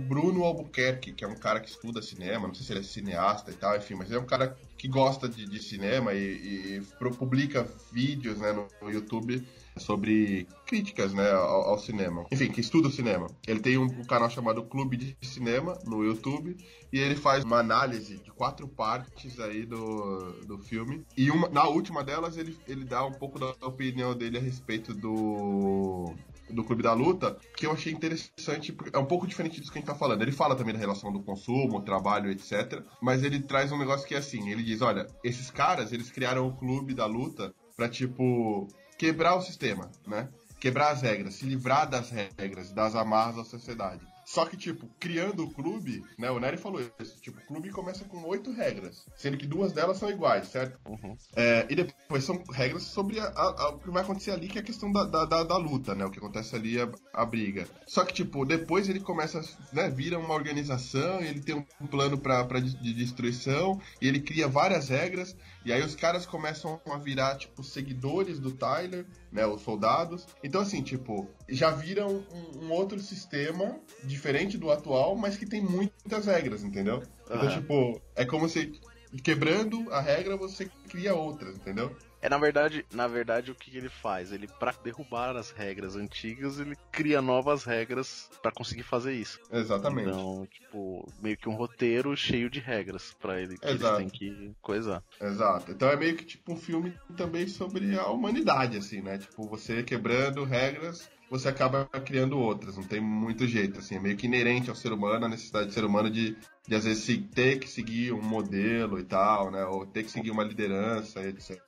Bruno Albuquerque, que é um cara que estuda cinema, não sei se ele é cineasta e tal, enfim, mas ele é um cara que gosta de, de cinema e, e publica vídeos né, no, no YouTube sobre críticas né, ao, ao cinema. Enfim, que estuda o cinema. Ele tem um, um canal chamado Clube de Cinema no YouTube e ele faz uma análise de quatro partes aí do, do filme. E uma, na última delas ele, ele dá um pouco da opinião dele a respeito do do Clube da Luta, que eu achei interessante, é um pouco diferente disso que a gente tá falando. Ele fala também da relação do consumo, trabalho, etc. Mas ele traz um negócio que é assim, ele diz, olha, esses caras, eles criaram o Clube da Luta pra, tipo, quebrar o sistema, né? Quebrar as regras, se livrar das regras, das amarras da sociedade. Só que, tipo, criando o clube, né? O Nery falou isso. Tipo, o clube começa com oito regras, sendo que duas delas são iguais, certo? Uhum. É, e depois são regras sobre a- a- o que vai acontecer ali, que é a questão da, da, da- da luta, né? O que acontece ali, a, a briga. Só que, tipo, depois ele começa, né? Vira uma organização, ele tem um plano pra, pra de, de destruição, e ele cria várias regras, e aí os caras começam a virar, tipo, seguidores do Tyler, né? Os soldados. Então, assim, tipo, já viram um, um outro sistema, diferente do atual, mas que tem muitas regras, entendeu? Então, Aham. tipo, é como se quebrando a regra você cria outras, entendeu? É na verdade, na verdade o que ele faz? Ele para derrubar as regras antigas, ele cria novas regras pra conseguir fazer isso. Exatamente. Então, tipo, meio que um roteiro cheio de regras pra ele que eles Exato. têm que coisar. Exato. Então é meio que tipo um filme também sobre a humanidade, assim, né? Tipo, você quebrando regras, você acaba criando outras. Não tem muito jeito, assim. É meio que inerente ao ser humano, a necessidade do ser humano de, de às vezes, ter que seguir um modelo e tal, né? Ou ter que seguir uma liderança, etc.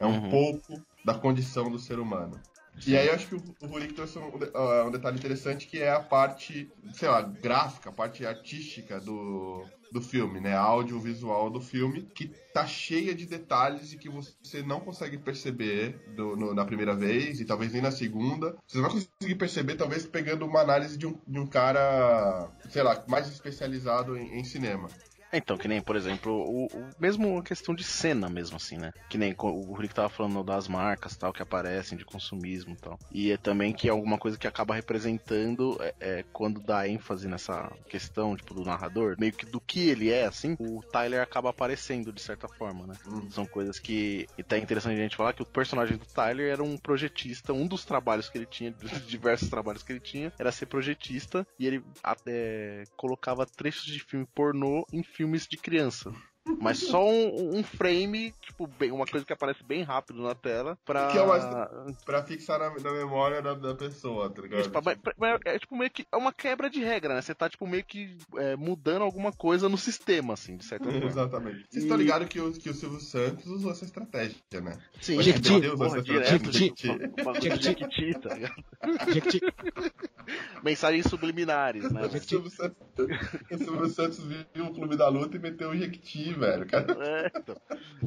É um Uhum. pouco da condição do ser humano. E aí eu acho que o, Rurik trouxe um, ah, um detalhe interessante que é a parte, sei lá, gráfica, a parte artística do, do filme, né? Audiovisual do filme, que tá cheia de detalhes e que você não consegue perceber do- no- na primeira vez e talvez nem na segunda. Você vai conseguir perceber, talvez, pegando uma análise de um, de um cara, sei lá, mais especializado em, em cinema. Então, que nem, por exemplo, o, o- mesmo a questão de cena mesmo, assim, né? Que nem o Rick tava falando das marcas tal, que aparecem, de consumismo e tal. E é também que é alguma coisa que acaba representando é, é, quando dá ênfase nessa questão, tipo, do narrador, meio que do que ele é, assim, o Tyler acaba aparecendo de certa forma, né? Hum. São coisas que. E tá interessante a gente falar que o personagem do Tyler era um projetista, um dos trabalhos que ele tinha, [LAUGHS] dos diversos trabalhos que ele tinha, era ser projetista, e ele até colocava trechos de filme pornô em filmes de criança. Mas só um, um frame, tipo, bem, uma coisa que aparece bem rápido na tela pra. Que é uma- Pra fixar na, na memória da, da pessoa, tá ligado? É, tipo, mas- mas é, tipo meio que é uma quebra de regra, né? Você tá tipo meio que é, mudando alguma coisa no sistema, assim, de certa forma. Exatamente. Vocês E- estão ligados que o, que o Silvio Santos usou essa estratégia, né? Sim, O Jequiti. Jequiti. tipo, Jequiti, tá ligado? [LAUGHS] Mensagens subliminares, né? O Silvio Santos, o [LAUGHS] Silvio Santos viu o Clube da Luta e meteu o Jequiti, velho. Cara. É, então,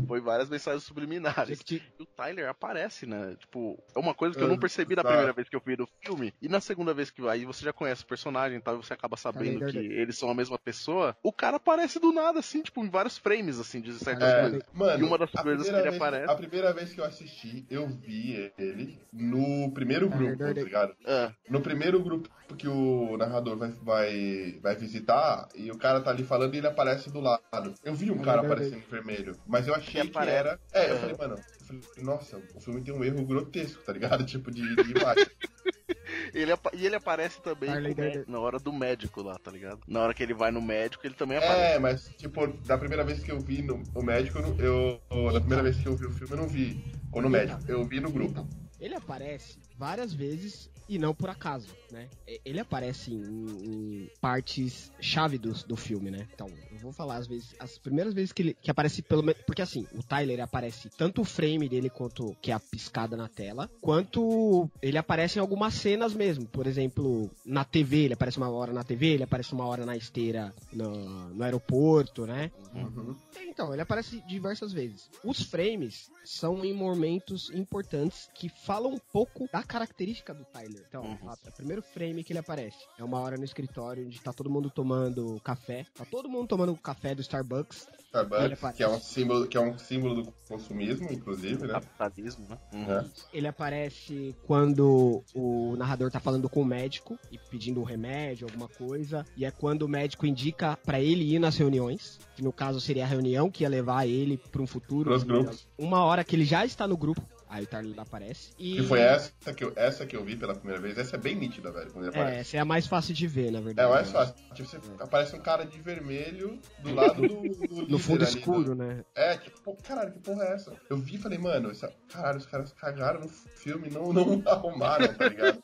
foi várias mensagens subliminares. Jequiti. E o Tyler aparece, né? Tipo, é uma coisa que eu É, não percebi na tá. primeira vez que eu vi no filme. E na segunda vez que aí você já conhece o personagem e tal, e você acaba sabendo Tyler que eles são a mesma pessoa. O cara aparece do nada, assim, tipo, em vários frames, assim, de certas É, coisas. mano, E uma das coisas que ele vez- aparece- A primeira vez que eu assisti, eu vi ele no primeiro grupo, tá ligado? Ah, No primeiro grupo que o narrador vai, vai, vai visitar e o cara tá ali falando e ele aparece do lado. Eu vi um cara aparecendo em vermelho, mas eu achei Que era. É, eu Aham. falei, mano, eu falei, nossa, o filme tem um erro grotesco, tá ligado? [LAUGHS] Tipo de, de imagem. [LAUGHS] ele, e ele aparece também Harley com o mé- Davidson. na hora do médico lá, tá ligado? Na hora que ele vai no médico, ele também aparece. É, mas, tipo, da primeira vez que eu vi no, o médico, eu, Da primeira vez que eu vi o filme, eu não vi. Ou no médico, eu vi no grupo. Ele aparece várias vezes e não por acaso, né? Ele aparece em, em partes chave do, do filme, né? Então, eu vou falar as vezes, as primeiras vezes que ele que aparece pelo menos, porque assim, o Tyler aparece tanto o frame dele quanto que é a piscada na tela, quanto ele aparece em algumas cenas mesmo. Por exemplo, na TV, ele aparece uma hora na TV, ele aparece uma hora na esteira no, no aeroporto, né? Uhum. Então, ele aparece diversas vezes. Os frames são em momentos importantes que falam um pouco da característica do Tyler. Então, Uhum. a- o primeiro frame que ele aparece é uma hora no escritório onde tá todo mundo tomando café. Tá todo mundo tomando café do Starbucks. Ele Starbucks, aparece. que é um símbolo, que é um símbolo do consumismo, inclusive, né? Capitalismo, né? Uhum. É. Ele aparece quando o narrador tá falando com o médico e pedindo um remédio, alguma coisa. E é quando o médico indica pra ele ir nas reuniões. Que no caso seria a reunião que ia levar ele pra um futuro. Pros grupos. Uma hora que ele já está no grupo. Aí o aparece. E Que foi essa que, eu, essa que eu vi pela primeira vez. Essa é bem nítida, velho, quando ele É, aparece. essa é a mais fácil de ver, na É, verdade. mais fácil. Tipo, você aparece um cara de vermelho do lado do, do [LAUGHS] No fundo escuro, do- né? É, tipo, pô, caralho, que porra é essa? Eu vi e falei, mano, essa... caralho, os caras cagaram no filme e não, não [LAUGHS] arrumaram, tá ligado?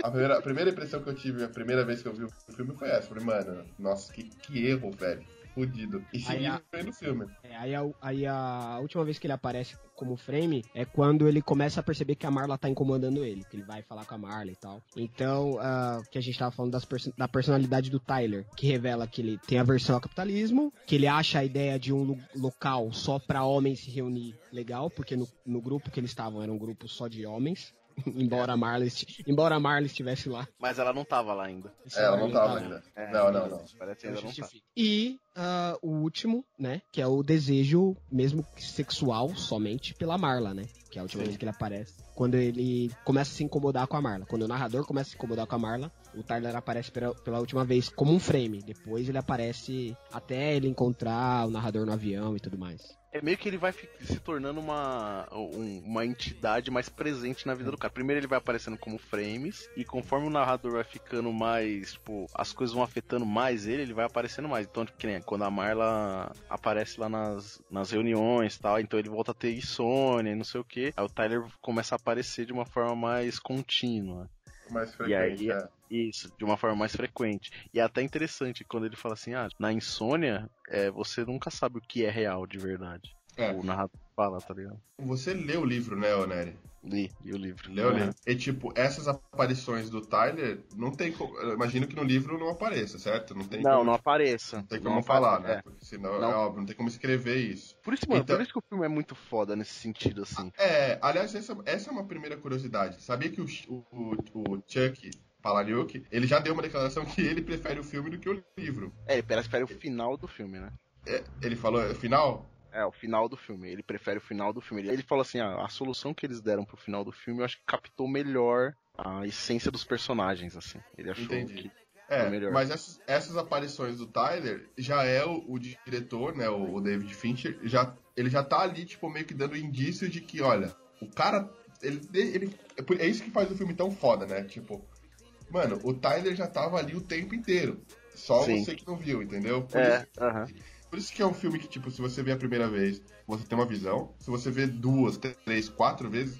A primeira, a primeira impressão que eu tive, a primeira vez que eu vi o filme foi essa. Falei, mano, nossa, que, que erro, velho. Fudido. E Aí seguindo a- no filme. É, aí, a, aí a última vez que ele aparece como frame é quando ele começa a perceber que a Marla tá incomodando ele, que ele vai falar com a Marla e tal. Então, ah, que a gente tava falando das perso- da personalidade do Tyler, que revela que ele tem aversão ao capitalismo, que ele acha a ideia de um lo- local só pra homens se reunir legal, porque no, no grupo que eles estavam era um grupo só de homens. [LAUGHS] embora a Marla esti- embora a Marla estivesse lá. Mas ela não tava lá ainda. É, ela não tava ainda. É, Não, não, não. Parece que ainda não tá. E ah, o último, né? Que é o desejo, mesmo que sexual, somente pela Marla, né? Que é a última Sim. vez que ele aparece. Quando ele começa a se incomodar com a Marla. Quando o narrador começa a se incomodar com a Marla, o Tyler aparece pela, pela última vez como um frame. Depois ele aparece até ele encontrar o narrador no avião e tudo mais. É meio que ele vai se tornando uma, um- uma entidade mais presente na vida do cara. Primeiro ele vai aparecendo como frames, e conforme o narrador vai ficando mais, tipo, as coisas vão afetando mais ele, ele vai aparecendo mais. Então, tipo, que nem quando a Marla aparece lá nas, nas reuniões tal, então ele volta a ter insônia não sei o que. Aí o Tyler começa a aparecer de uma forma mais contínua. Mais E frequente, aí, é. Isso, de uma forma mais frequente. E é até interessante quando ele fala assim, ah, na insônia, é, você nunca sabe o que é real de verdade. É. O narrador fala, tá ligado? Você leu o livro, né, Oneri? Li, li o livro. Leu, Uhum. né? E tipo, essas aparições do Tyler, não tem como. eu Imagino que no livro não apareça, certo? Não tem Não, como, não apareça. não tem Não como falar, aparece, né? é. Porque senão Não. é óbvio, não tem como escrever isso. Por isso, mano, Então- por isso que o filme é muito foda nesse sentido, assim. É, aliás, essa, essa é uma primeira curiosidade. Sabia que o, o, o Chuck Palahniuk, ele já deu uma declaração que ele prefere o filme do que o livro. É, ele prefere o final do filme, né? É, ele falou, é, final? É, o final do filme. Ele prefere o final do filme. Ele, ele falou assim: ah, a solução que eles deram pro final do filme, eu acho que captou melhor a essência dos personagens, assim. Ele achou Entendi. que. É, melhor. mas essas, essas aparições do Tyler já é o, o diretor, né, o, o David Fincher, já, ele já tá ali, tipo, meio que dando indício de que, olha, o cara, ele, ele, é por- isso que faz o filme tão foda, né, tipo, mano, o Tyler já tava ali o tempo inteiro, só Sim. você que não viu, entendeu? Por, É, isso, aham. Por isso que é um filme que, tipo, se você vê a primeira vez, você tem uma visão, se você vê duas, três, quatro vezes,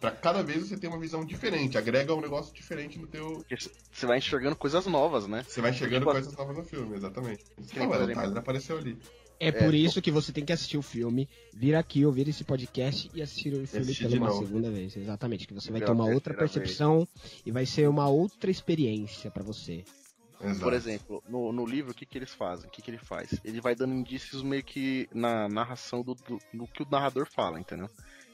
pra cada vez você tem uma visão diferente, agrega um negócio diferente no teu, Porque Você vai enxergando coisas novas, né? você vai chegando Tipo, coisas novas no filme, exatamente. Isso exemplo- Tyler apareceu ali. É, é por isso que você tem que assistir o filme, vir aqui, ouvir esse podcast e assistir o filme pela uma novo. segunda vez. Exatamente, que você vai ter uma outra percepção vez. e vai ser uma outra experiência para você. Exato. Por exemplo, no, no livro, o que, que eles fazem? O que, que ele faz? Ele vai dando indícios meio que na narração do, do, do que o narrador fala, entendeu?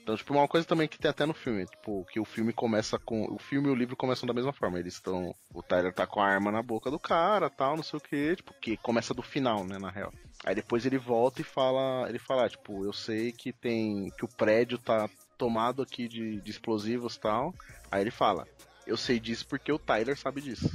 Então, tipo, uma coisa também que tem até no filme, tipo, que o filme começa com. O filme e o livro começam da mesma forma. Eles estão. O Tyler tá com a arma na boca do cara, tal, não sei o que, tipo, que começa do final, né, na real. Aí depois ele volta e fala. Ele fala, tipo, eu sei que tem. que o prédio tá tomado aqui de, de explosivos e tal. Aí ele fala, eu sei disso porque o Tyler sabe disso.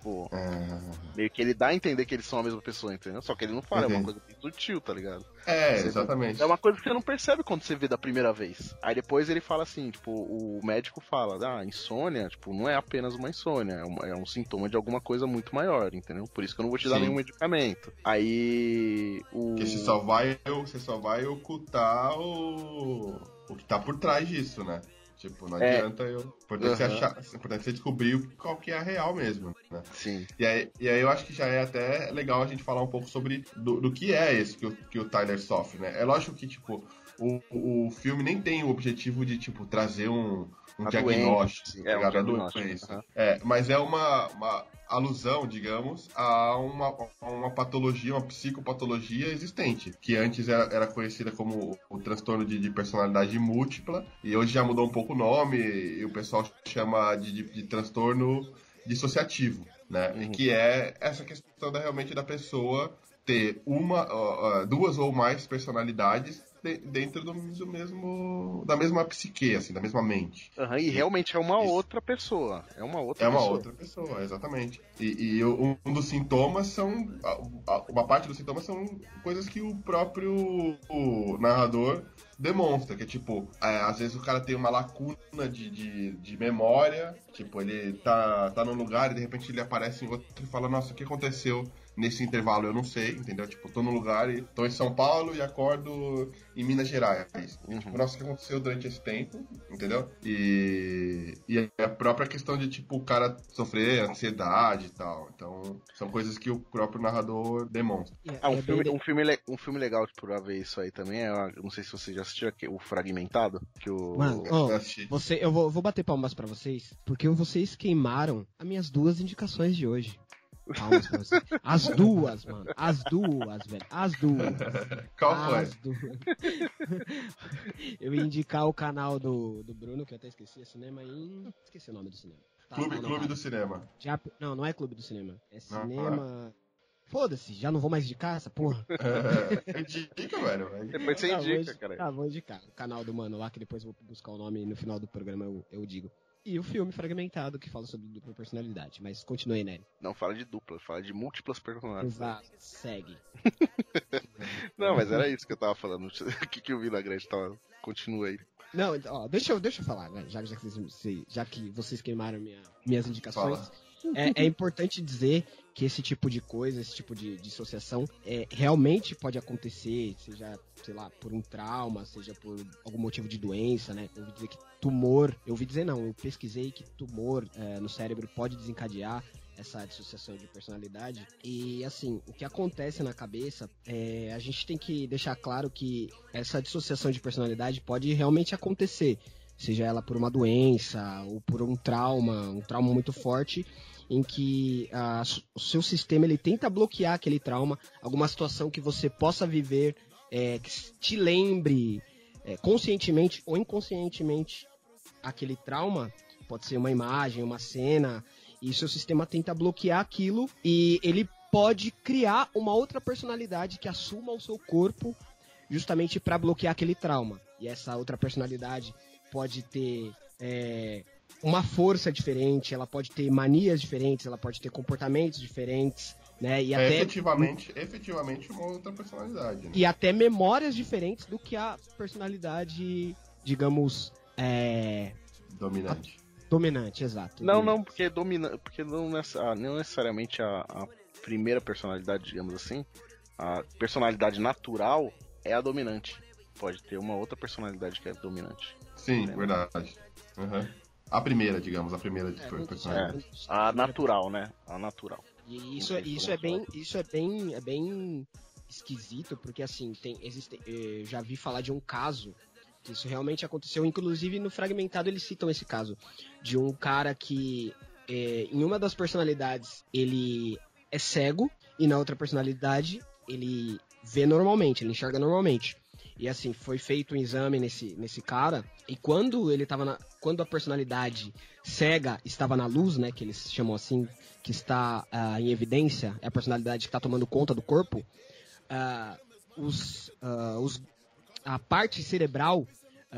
Tipo, ah. meio que ele dá a entender que eles são a mesma pessoa, entendeu? Só que ele não fala, uhum. é uma coisa bem sutil, tá ligado? É, você exatamente. É uma coisa que você não percebe quando você vê da primeira vez. Aí depois ele fala assim, tipo, o médico fala, ah, insônia, tipo, não é apenas uma insônia, é, uma, é um sintoma de alguma coisa muito maior, entendeu? Por isso que eu não vou te dar Sim. nenhum medicamento. Aí o. Porque você só vai, você só vai ocultar o. o que tá por trás disso, né? Tipo, não é. adianta eu. Importante, uhum. você achar, importante você descobrir qual que é a real mesmo, né? Sim. E aí, e aí eu acho que já é até legal a gente falar um pouco sobre do, do que é esse que o, que o Tyler sofre, né? É lógico que, tipo, o, o filme nem tem o objetivo de, tipo, trazer um, um diagnóstico, é, um diagnóstico. Uhum. é, mas é uma, uma alusão, digamos, a uma, a uma patologia, uma psicopatologia existente, que antes era, era conhecida como o, transtorno de, de, personalidade múltipla, e hoje já mudou um pouco o nome, e o pessoal chama de, de, de transtorno dissociativo, né? Uhum. Que é essa questão da, realmente da pessoa ter uma, uh, duas ou mais personalidades de, dentro do, do, mesmo da mesma psique, assim, da mesma mente. Uhum, e realmente é uma Isso. outra pessoa. É uma outra. É uma pessoa. outra pessoa, exatamente. E, e, um dos sintomas são uma parte dos sintomas são coisas que o próprio narrador demonstra, que é tipo, é, às vezes o cara tem uma lacuna de, de, de, memória, tipo, ele tá, tá num lugar e de repente ele aparece em outro e fala, nossa, o que aconteceu nesse intervalo eu não sei, entendeu? Tipo, tô no lugar e tô em São Paulo e acordo em Minas Gerais. Uhum. Tipo, nossa, o que aconteceu durante esse tempo, entendeu? E, e a própria questão de, tipo, o cara sofrer ansiedade e tal. Então, são coisas que o próprio narrador demonstra. Ah, um, é filme, um, filme, um filme legal pra ver isso aí também é, não sei se você já assistiu aqui, o Fragmentado, que o... Mano, oh, você, eu vou, vou bater palmas pra vocês, porque vocês queimaram as minhas duas indicações de hoje. Palmas pra você. As duas, mano. As duas, velho. As duas. Qual foi? As duas. eu ia indicar o canal do, do Bruno, que eu até esqueci, é cinema em. Esqueci o nome do cinema. Tá, clube, não, clube do Cinema. Já, não, não é Clube do Cinema. É Cinema. Não, Foda-se, já não vou mais indicar essa porra. É, [LAUGHS] indica, velho. Depois você tá, indica, cara. Tá, vou indicar. O canal do mano lá, que depois eu vou buscar o nome no final do programa eu, eu digo. E o filme fragmentado que fala sobre dupla personalidade. Mas continue, né? Não fala de dupla, fala de múltiplas personalidades. Exato, segue. [LAUGHS] Não, mas era isso que eu tava falando. [LAUGHS] O que, que o Vinagrande tava. Continua aí. Não, ó, deixa, eu, deixa eu falar, né? já, já, que vocês, já que vocês queimaram minha, minhas indicações. É, é, importante dizer que esse tipo de coisa, esse tipo de dissociação, é, realmente pode acontecer, seja, sei lá, por um trauma, seja por algum motivo de doença, né? Eu ouvi dizer que tumor, eu ouvi dizer não, eu pesquisei que tumor é, no cérebro pode desencadear essa dissociação de personalidade. E assim, o que acontece na cabeça, é, a gente tem que deixar claro que essa dissociação de personalidade pode realmente acontecer, seja ela por uma doença ou por um trauma, um trauma muito forte em que a, o seu sistema ele tenta bloquear aquele trauma, alguma situação que você possa viver, é, que te lembre é, conscientemente ou inconscientemente aquele trauma, pode ser uma imagem, uma cena, e seu sistema tenta bloquear aquilo e ele pode criar uma outra personalidade que assuma o seu corpo justamente para bloquear aquele trauma. E essa outra personalidade pode ter é, uma força diferente, ela pode ter manias diferentes, ela pode ter comportamentos diferentes, né? E é até efetivamente, efetivamente uma outra personalidade. Né? E até memórias diferentes do que a personalidade, digamos, é... dominante. A... Dominante, exato. Não, não, porque domina, porque não, ah, não necessariamente a, a primeira personalidade, digamos assim, a personalidade natural é a dominante. Pode ter uma outra personalidade que é dominante. Sim, verdade. Uhum. A primeira, digamos, a primeira de é, personagem. É, a natural, né? A natural. E isso, é, isso é bem, isso é bem, é bem esquisito, porque assim, tem, existe, eh, já vi falar de um caso que isso realmente aconteceu, inclusive no fragmentado eles citam esse caso de um cara que eh, em uma das personalidades ele é cego e na outra personalidade ele vê normalmente, ele enxerga normalmente. E assim, foi feito um exame nesse, nesse cara, e quando ele tava na, quando a personalidade cega estava na luz, né, que eles chamam assim, que está uh, em evidência, é a personalidade que está tomando conta do corpo, uh, os, uh, os, a parte cerebral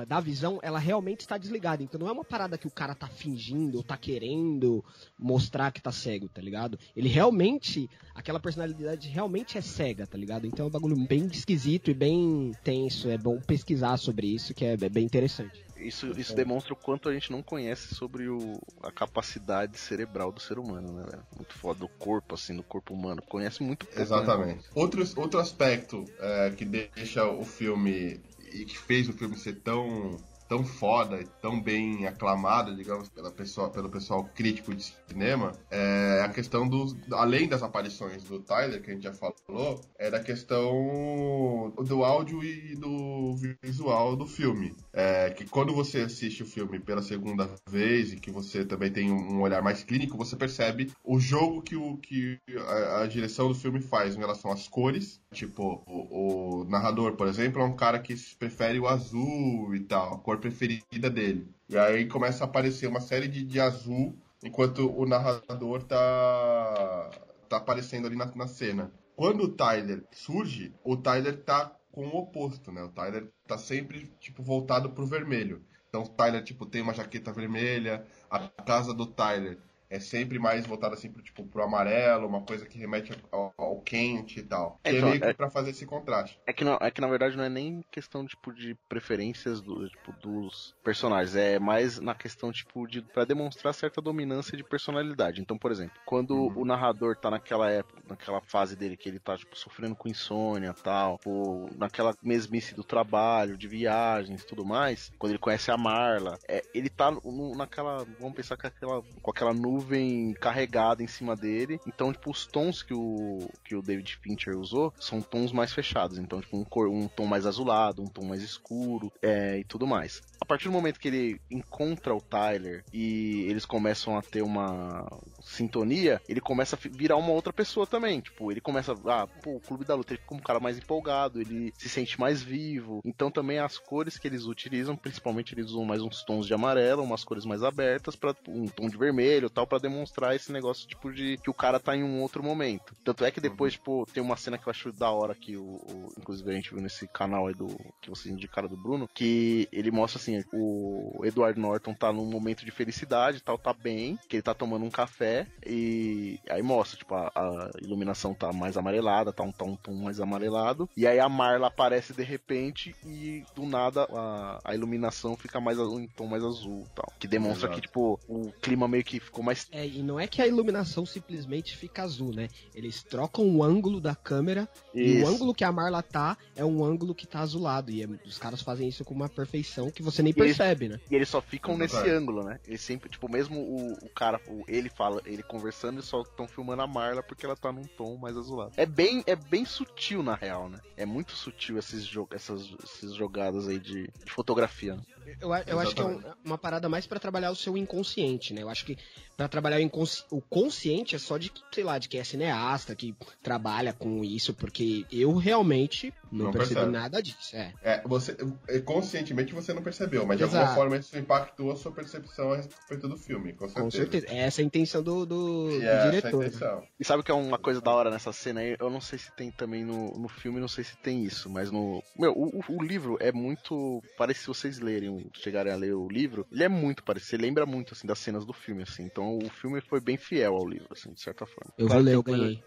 da visão, ela realmente está desligada. Então não é uma parada que o cara tá fingindo ou tá querendo mostrar que tá cego, tá ligado? Ele realmente, aquela personalidade realmente é cega, tá ligado? Então é um bagulho bem esquisito e bem tenso. É bom pesquisar sobre isso, que é, é bem interessante. Isso, isso demonstra o quanto a gente não conhece sobre o, a capacidade cerebral do ser humano, né, velho? Muito foda do corpo, assim, do corpo humano. Conhece muito pouco. Exatamente. Né? Outro, outro aspecto é, que deixa o filme e que fez o filme ser tão tão foda tão bem aclamada, digamos, pela pessoa, pelo pessoal crítico de cinema, é a questão dos. Além das aparições do Tyler, que a gente já falou, é da questão do áudio e do visual do filme. É, que quando você assiste o filme pela segunda vez e que você também tem um olhar mais clínico, você percebe o jogo que, o, que a, a direção do filme faz em relação às cores. Tipo, o, o narrador, por exemplo, é um cara que prefere o azul e tal, a cor preferida dele. E aí começa a aparecer uma série de, de azul enquanto o narrador tá, tá aparecendo ali na, na cena. Quando o Tyler surge, o Tyler tá com o oposto, né? O Tyler tá sempre, tipo, voltado pro vermelho. Então o Tyler, tipo, tem uma jaqueta vermelha, a casa do Tyler é sempre mais voltada assim pro, tipo, pro amarelo, uma coisa que remete ao, ao quente e tal. É, então, é meio é, pra fazer esse contraste. É que, não, é que na verdade não é nem questão tipo, de preferências do, tipo, dos personagens, é mais na questão tipo de para demonstrar certa dominância de personalidade. Então, por exemplo, quando uhum. o narrador tá naquela época, naquela fase dele que ele tá tipo, sofrendo com insônia tal, ou naquela mesmice do trabalho, de viagens tudo mais, quando ele conhece a Marla, é, ele tá no, naquela, vamos pensar com aquela, com aquela nuvem nuvem carregada em cima dele. Então, tipo, os tons que o, que o David Fincher usou são tons mais fechados. Então, tipo, um, cor, um tom mais azulado, um tom mais escuro é, e tudo mais. A partir do momento que ele encontra o Tyler e eles começam a ter uma sintonia, ele começa a virar uma outra pessoa também. Tipo, ele começa, ah, pô, o Clube da Luta, ele fica um cara mais empolgado, ele se sente mais vivo. Então também as cores que eles utilizam, principalmente eles usam mais uns tons de amarelo, umas cores mais abertas, para um tom de vermelho tal, para demonstrar esse negócio, tipo, de que o cara tá em um outro momento. Tanto é que depois, tipo, tem uma cena que eu acho da hora que o, o inclusive a gente viu nesse canal aí do que vocês indicaram do Bruno, que ele mostra assim, o Edward Norton tá num momento de felicidade, tal, tá bem, que ele tá tomando um café e aí mostra, tipo, a, a iluminação tá mais amarelada, tá um, tá um tom mais amarelado, e aí a Marla aparece de repente e do nada a, a iluminação fica mais um tom mais azul, tal, que demonstra Exato. que tipo o clima meio que ficou mais é, e não é que a iluminação simplesmente fica azul, né? Eles trocam o ângulo da câmera isso. e o ângulo que a Marla tá é um ângulo que tá azulado. E é, os caras fazem isso com uma perfeição que você nem percebe, eles, né? E eles só ficam nesse ângulo, né? Eles sempre, tipo, mesmo o, o cara, o, ele fala, ele conversando, eles só estão filmando a Marla porque ela tá num tom mais azulado. É bem, é bem sutil, na real, né? É muito sutil esses, essas, essas jogadas aí de, de fotografia. Né? Eu, eu acho que é um, uma parada mais para trabalhar o seu inconsciente, né? Eu acho que para trabalhar o, inconsci... o, consciente é só de, sei lá, de quem é cineasta, que trabalha com isso, porque eu realmente não, não percebi percebe. nada disso. É. é, você, é, conscientemente você não percebeu, mas de Exato. alguma forma isso impactou a sua percepção a respeito do filme, com certeza. Com certeza. Essa é a intenção do, do, do é diretor. Né? E sabe que é uma coisa da hora nessa cena aí? Eu não sei se tem também no, no filme, não sei se tem isso, mas no. Meu, o, o livro é muito. Parece se vocês lerem, chegarem a ler o livro, ele é muito parecido. Você lembra muito, assim, das cenas do filme, assim. Então o filme foi bem fiel ao livro, assim, de certa forma. Eu claro vou ler, eu ganhei.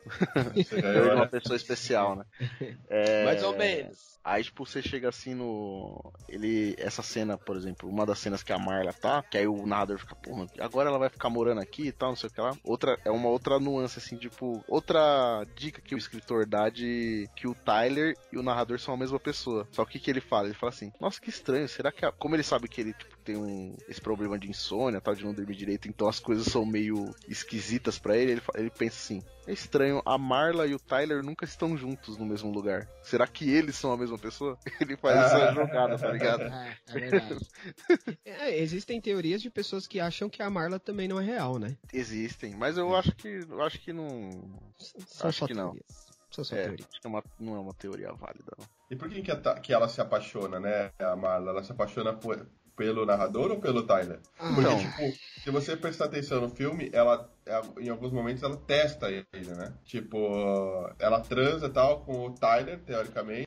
Você ganhou uma pessoa especial, né? [LAUGHS] É... Mais ou menos. Aí, tipo, você chega assim no. Ele. Essa cena, por exemplo, uma das cenas que a Marla tá, que aí o narrador fica, porra, agora ela vai ficar morando aqui e tal, não sei o que lá. Outra, é uma outra nuance, assim, tipo, outra dica que o escritor dá de que o Tyler e o narrador são a mesma pessoa. Só que o que ele fala? Ele fala assim, nossa, que estranho, será que. A... Como ele sabe que ele, tipo, tem um, esse problema de insônia, tal, de não dormir direito, então as coisas são meio esquisitas para ele, ele, ele pensa assim, É estranho, a Marla e o Tyler nunca estão juntos no mesmo lugar. Será que eles são a mesma pessoa? [LAUGHS] Ele faz essa jogada, tá ligado? [LAUGHS] É, é verdade. [LAUGHS] É, existem teorias de pessoas que acham que a Marla também não é real, né? Existem, mas eu acho que eu acho que não. São Acho só que não. teorias. Só É, teorias. acho que é uma- não é uma teoria válida. Não. E por que, que, a ta- que ela se apaixona, né, a Marla? Ela se apaixona por- pelo narrador ou pelo Tyler? Porque, Então. tipo, se você prestar atenção no filme, ela, ela- em alguns momentos, ela testa ele, né? Tipo, ela transa e tal com o Tyler, teoricamente,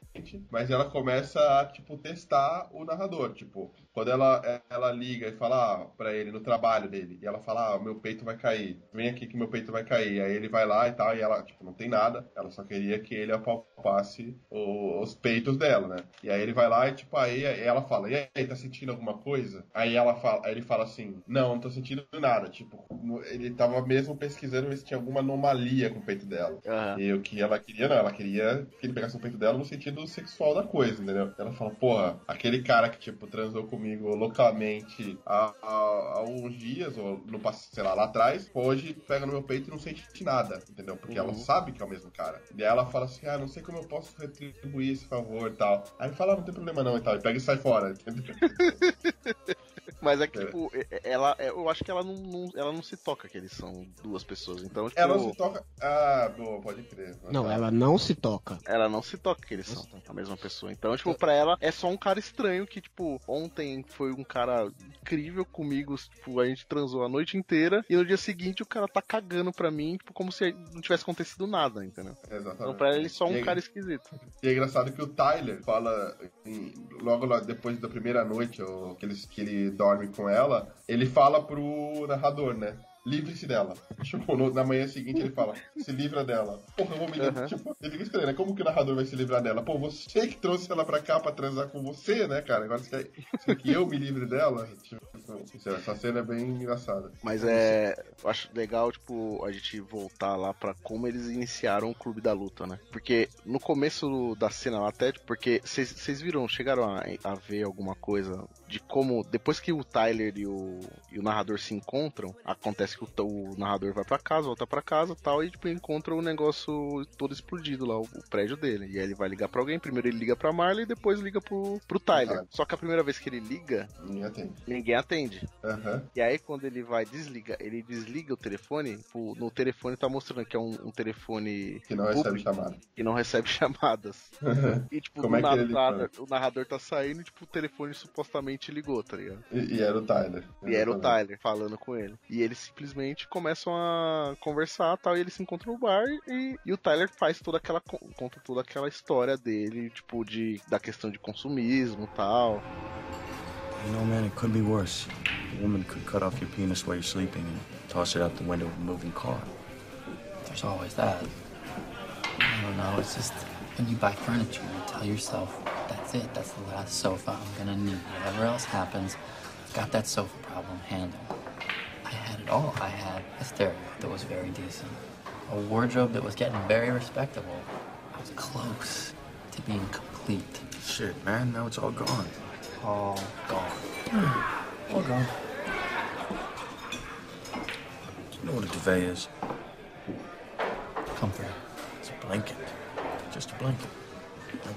mas ela começa a, tipo, testar o narrador. Tipo, quando ela, ela liga e fala ah, pra ele no trabalho dele, e ela fala, ah, meu peito vai cair, vem aqui que meu peito vai cair. Aí ele vai lá e tal, e ela, tipo, não tem nada, ela só queria que ele apalpasse o- os peitos dela, né? E aí ele vai lá e, tipo, aí ela fala, e aí, tá sentindo alguma coisa? Aí ela fala, aí ele fala assim, não, não tô sentindo nada. Tipo, ele tava mesmo pesquisando ver se tinha alguma anomalia com o peito dela. Aham. E o que ela queria, não, ela queria que ele pegasse o peito dela no sentido sexual da coisa, entendeu? Ela fala, porra, aquele cara que, tipo, transou comigo loucamente há, há, há uns dias, ou no sei lá, lá atrás, hoje pega no meu peito e não sente nada, entendeu? Porque ela Uhum. sabe que é o mesmo cara. E aí ela fala assim, ah, não sei como eu posso retribuir esse favor e tal. Aí fala, ah, não tem problema não e tal, e pega e sai fora, entendeu? [LAUGHS] Mas é que, É. tipo, é- ela, é- eu acho que ela não, não- ela não se toca que eles são duas pessoas. Então, tipo, Ela não se toca. Ah, boa, pode crer. Não, Tá. ela não se toca. ela não se toca que eles são a mesma pessoa. Então, tipo, pra ela é só um cara estranho que, tipo, ontem foi um cara incrível comigo, tipo, a gente transou a noite inteira e no dia seguinte o cara tá cagando pra mim, tipo, como se não tivesse acontecido nada, entendeu? Exatamente. Então pra ela ele é só um E é- cara esquisito. E é engraçado que o Tyler fala, em- logo lá depois da primeira noite, ou que, eles, que ele dorme com ela, ele fala pro narrador, né? Livre-se dela. [LAUGHS] Tipo, no- na manhã seguinte ele fala, se livra dela. Porra, eu vou me livrar. Aham. Tipo, ele fica estranho, né? Como que o narrador vai se livrar dela? Pô, você que trouxe ela pra cá pra transar com você, né, cara? Agora você quer, você quer que eu me livre dela? Tipo, essa cena é bem engraçada. Mas é. Eu acho legal, tipo, a gente voltar lá pra como eles iniciaram o Clube da Luta, né? Porque no começo da cena lá, até, porque vocês viram, chegaram a, a ver alguma coisa de como, depois que o Tyler e o, e o narrador se encontram, acontece que o, o narrador vai pra casa, volta pra casa e tal, e tipo, encontra o negócio todo explodido lá, o, o prédio dele. E aí ele vai ligar pra alguém, primeiro ele liga pra Marley e depois liga pro, pro Tyler. Tyler. Só que a primeira vez que ele liga, Ninguém atende. ninguém atende. Aham. E aí quando ele vai desliga, ele desliga o telefone, tipo, no telefone tá mostrando que é um, um telefone Que não recebe público chamada. que não recebe [LAUGHS] chamadas. E tipo, é nada, ele o narrador- o narrador tá saindo e tipo, o telefone supostamente ligou, tá ligado? E, e era o Tyler. E era o. Tyler falando com ele. E eles simplesmente começam a conversar tal, e eles se encontram no bar e, e o Tyler faz toda aquela. con- conta toda aquela história dele, tipo, de da questão de consumismo e tal. You know, man, it could be worse. A woman could cut off your penis while you're sleeping and toss it out the window of a moving car. There's always that. I don't know, it's just when you buy furniture, you tell yourself, that's it, that's the last sofa I'm gonna need. Whatever else happens, I've got that sofa problem handled. I had it all. I had a stereo that was very decent, a wardrobe that was getting very respectable. I was close to being complete. Shit, man, now it's all gone. All gone. [SIGHS] All gone. Do you know what a duvet is? Comfort. It's a blanket. Just a blanket.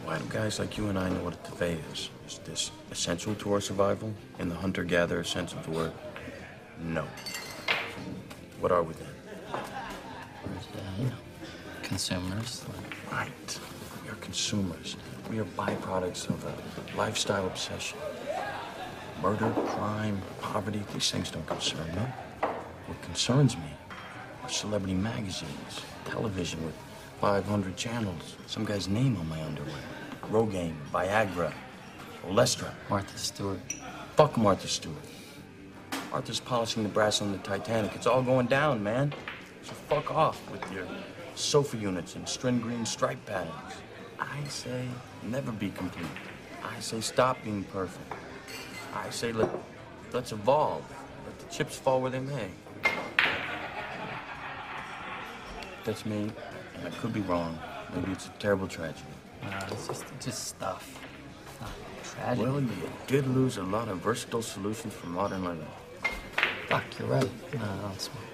Why do guys like you and I know what a duvet is? Is this essential to our survival in the hunter-gatherer sense of the word? No. What are we then? You know, consumers. Right. We are consumers. We are byproducts of a lifestyle obsession. Murder, crime, poverty, these things don't concern me. What concerns me are celebrity magazines, television with 500 channels, some guy's name on my underwear. Rogaine, Viagra, Olestra. Martha Stewart. Fuck Martha Stewart. Martha's polishing the brass on the Titanic. It's all going down, man. So fuck off with your sofa units and string green stripe patterns. I say never be complete. I say stop being perfect. I say let let's evolve. Let the chips fall where they may. That's me, I could be wrong. Maybe it's a terrible tragedy. Uh, it's just, it's just stuff. Tragedy. Well, you did lose a lot of versatile solutions for modern living. Fuck, you're right. No, smoke.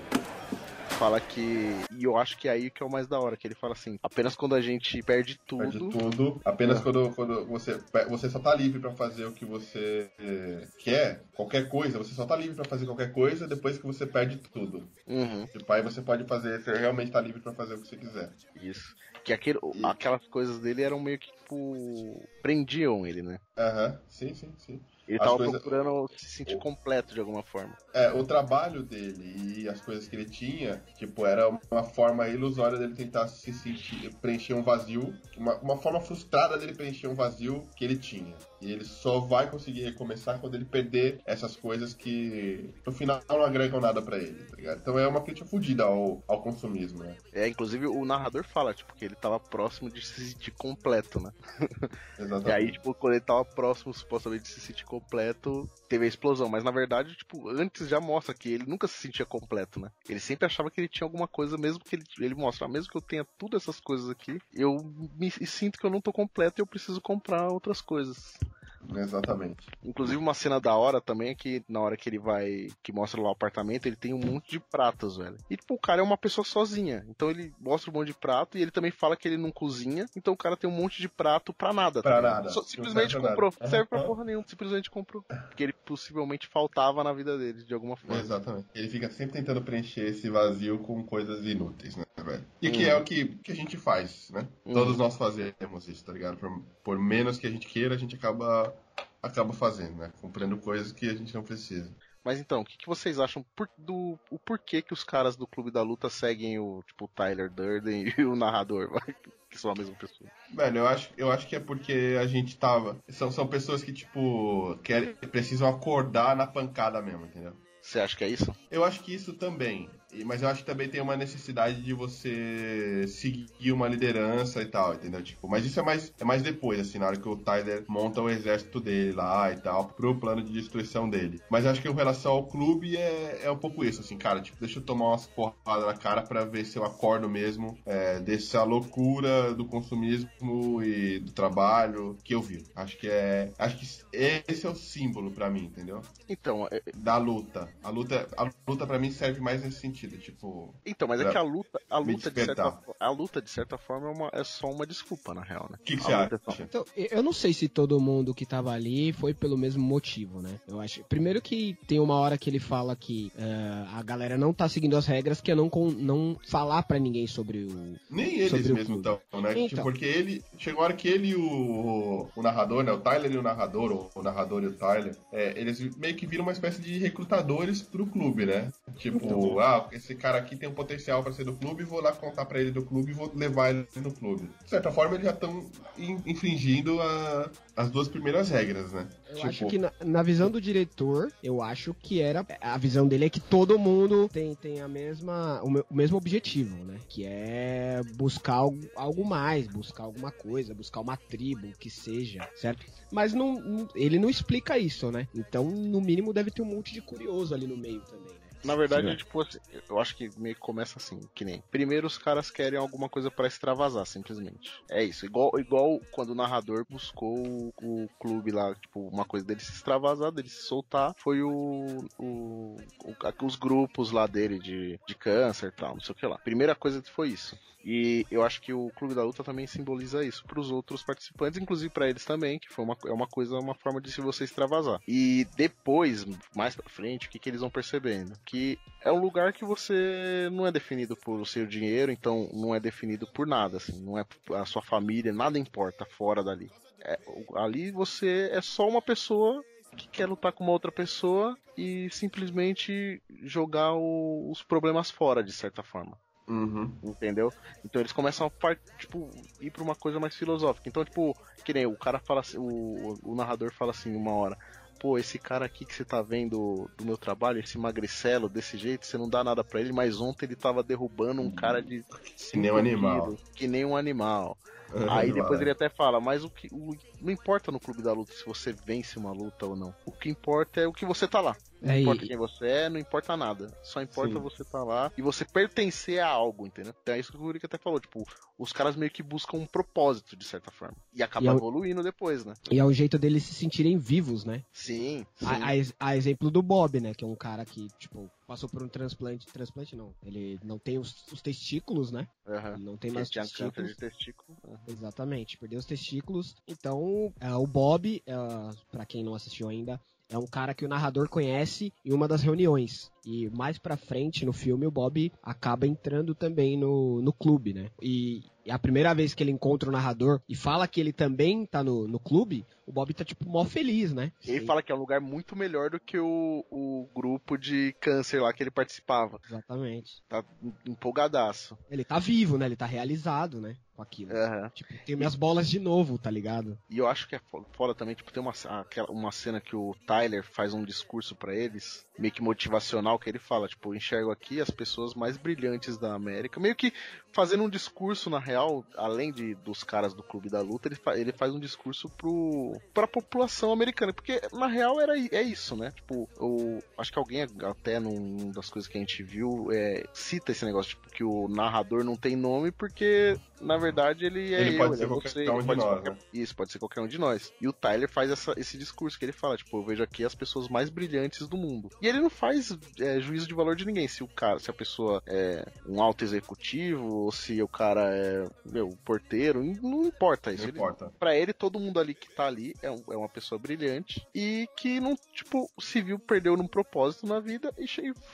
Fala que. E eu acho que é aí que é o mais da hora, que ele fala assim: apenas quando a gente perde tudo. Perde tudo. Apenas quando, quando você, você só tá livre pra fazer o que você eh, quer, qualquer coisa, você só tá livre pra fazer qualquer coisa depois que você perde tudo. Uhum. Tipo, aí você pode fazer, você realmente tá livre pra fazer o que você quiser. Isso. Que aquele, aquelas coisas dele eram meio que, tipo, prendiam ele, né? Aham, sim, sim, sim. Ele As tava coisas- procurando se sentir completo de alguma forma. É, o trabalho dele e as coisas que ele tinha, tipo, era uma forma ilusória dele tentar se sentir, preencher um vazio, uma, uma forma frustrada dele preencher um vazio que ele tinha. E ele só vai conseguir recomeçar quando ele perder essas coisas que no final não agregam nada pra ele, tá ligado? Então é uma crítica fodida ao, ao consumismo, né? É, inclusive o narrador fala, tipo, que ele tava próximo de se sentir completo, né? [LAUGHS] Exatamente. E aí, tipo, quando ele tava próximo, supostamente, de se sentir completo, teve a explosão. Mas na verdade, tipo, antes já mostra que ele nunca se sentia completo, né? Ele sempre achava que ele tinha alguma coisa, mesmo que ele, ele mostra, "Ah, mesmo que eu tenha todas essas coisas aqui, eu me sinto que eu não tô completo e eu preciso comprar outras coisas. Exatamente. Inclusive uma cena da hora também é que na hora que ele vai, que mostra lá o apartamento, ele tem um monte de pratos, velho. E tipo, o cara é uma pessoa sozinha. Então ele mostra um monte de prato e ele também fala que ele não cozinha. Então o cara tem um monte de prato pra nada. Pra ligado? nada. Só- simplesmente pra comprou. nada. Serve pra porra nenhuma. Simplesmente comprou. Porque ele possivelmente faltava na vida dele, de alguma forma. Exatamente. Ele fica sempre tentando preencher esse vazio com coisas inúteis, né, velho? E que Uhum. é o que, que a gente faz, né? Uhum. Todos nós fazemos isso, tá ligado? Por, por menos que a gente queira, a gente acaba, acaba fazendo, né? Comprando coisas que a gente não precisa. Mas então, o que, que vocês acham por- do o porquê que os caras do Clube da Luta seguem o, tipo, o Tyler Durden [LAUGHS] e o narrador, vai, que são a mesma pessoa? Velho, eu acho, eu acho que é porque a gente tava. São, são pessoas que, tipo, querem, precisam acordar na pancada mesmo, entendeu? Você acha que é isso? Eu acho que isso também. Mas eu acho que também tem uma necessidade de você seguir uma liderança e tal, entendeu? Tipo, mas isso é mais, é mais depois, assim, na hora que o Tyler monta o exército dele lá e tal, pro plano de destruição dele. Mas eu acho que em relação ao clube é, é um pouco isso, assim, cara, tipo, deixa eu tomar umas porradas na cara pra ver se eu acordo mesmo é, dessa loucura do consumismo e do trabalho que eu vi. Acho que é. Acho que esse é o símbolo pra mim, entendeu? Então, é- Da luta. A luta, a luta para mim serve mais nesse sentido, tipo, Então, mas é que a luta, a luta de certa, a luta de certa forma é, uma- é só uma desculpa na real, né? o que, que você luta é só- acha? Então, eu eu não sei se todo mundo que tava ali foi pelo mesmo motivo, né? Eu acho. Primeiro que tem uma hora que ele fala que eh, a galera não tá seguindo as regras, que é não, com- não falar pra ninguém sobre o. Nem eles mesmo estão, né? Então. Tipo, porque ele. Chegou a hora que ele e o, o narrador, né? O Tyler e o narrador, ou o narrador e o Tyler, é, eles meio que viram uma espécie de recrutadores pro clube, né? Tipo, Então. ah, esse cara aqui tem um potencial pra ser do clube, vou lá contar pra ele do clube e vou levar ele no clube. De certa forma, eles já estão infringindo a- as duas primeiras regras, né? Eu acho que na, na visão do diretor, eu acho que era. A visão dele é que todo mundo tem, tem a mesma, o, o mesmo objetivo, né? Que é buscar algo, algo mais, buscar alguma coisa, buscar uma tribo, o que seja, certo? Mas não, não- ele não explica isso, né? Então, no mínimo, deve ter um monte de curioso ali no meio também, né? Na verdade, Sim, tipo, assim, eu acho que meio que começa assim, que nem. Primeiro os caras querem alguma coisa pra extravasar, simplesmente. É isso. Igual, igual quando o narrador buscou o, o clube lá, tipo, uma coisa dele se extravasar, dele se soltar, foi o. o, o- os grupos lá dele de, de câncer e tal, não sei o que lá. Primeira coisa foi isso. E eu acho que o Clube da Luta também simboliza isso pros outros participantes, inclusive pra eles também, que foi uma, é uma coisa, uma forma de se você extravasar. E depois, mais pra frente, o que, que eles vão percebendo? Que é um lugar que você não é definido por seu dinheiro, então não é definido por nada, assim, não é a sua família, nada importa fora dali. É, ali você é só uma pessoa que quer lutar com uma outra pessoa e simplesmente jogar o- os problemas fora, de certa forma Uhum. entendeu? Então eles começam a tipo, ir pra uma coisa mais filosófica. Então, tipo, que nem o cara fala assim, o, o narrador fala assim uma hora. Pô, esse cara aqui que você tá vendo do meu trabalho, esse magricelo desse jeito, você não dá nada pra ele, mas ontem ele tava derrubando um cara de Que nem um animal. que nem um animal. [LAUGHS] Aí depois ele até fala, mas o que, o, não importa no clube da luta se você vence uma luta ou não. O que importa é o que você tá lá. Não É, importa e- quem você é, não importa nada. Só importa Sim. você tá lá e você pertencer a algo, entendeu? Então é isso que o Rurik até falou, tipo, os caras meio que buscam um propósito, de certa forma. E acaba E é o- evoluindo depois, né? E é o jeito deles se sentirem vivos, né? Sim, sim. A, a a exemplo do Bob, né? Que é um cara que, tipo, passou por um transplante. Transplante não. Ele não tem os, os testículos, né? Ele não tem mais testículos. de testículo. Aham. Exatamente, perdeu os testículos. Então, é, o Bob, é, para quem não assistiu ainda, é um cara que o narrador conhece em uma das reuniões. E mais pra frente no filme, o Bob acaba entrando também no, no clube, né? E é a primeira vez que ele encontra o narrador e fala que ele também tá no, no clube, o Bob tá, tipo, mó feliz, né? E ele fala que é um lugar muito melhor do que o, o grupo de câncer lá que ele participava. Exatamente. Tá empolgadaço. Ele tá vivo, né? Ele tá realizado, né? Com aquilo. Aham. Tipo, tem minhas bolas de novo, tá ligado? E eu acho que é fo- foda também, tipo, tem uma, aquela, uma cena que o Tyler faz um discurso pra eles, meio que motivacional, que ele fala, tipo, enxergo aqui as pessoas mais brilhantes da América, meio que fazendo um discurso, na real, além de dos caras do Clube da Luta, ele, fa- ele faz um discurso pro, pra população americana, porque na real era, é isso, né? Tipo, eu acho que alguém até num das coisas que a gente viu, é, cita esse negócio, tipo, que o narrador não tem nome porque, na verdade, ele é Ele eu, pode ele ser é qualquer você, um de pode nós, qualquer- né? isso, pode ser qualquer um de nós. E o Tyler faz essa- esse discurso que ele fala, tipo, eu vejo aqui as pessoas mais brilhantes do mundo. E ele não faz é, juízo de valor de ninguém. Se o cara, se a pessoa é um alto executivo, ou se o cara é, meu, porteiro, não importa isso. Não Ele- importa. Pra ele, todo mundo ali que tá ali é, um- é uma pessoa brilhante e que não, tipo, se viu, perdeu num propósito na vida e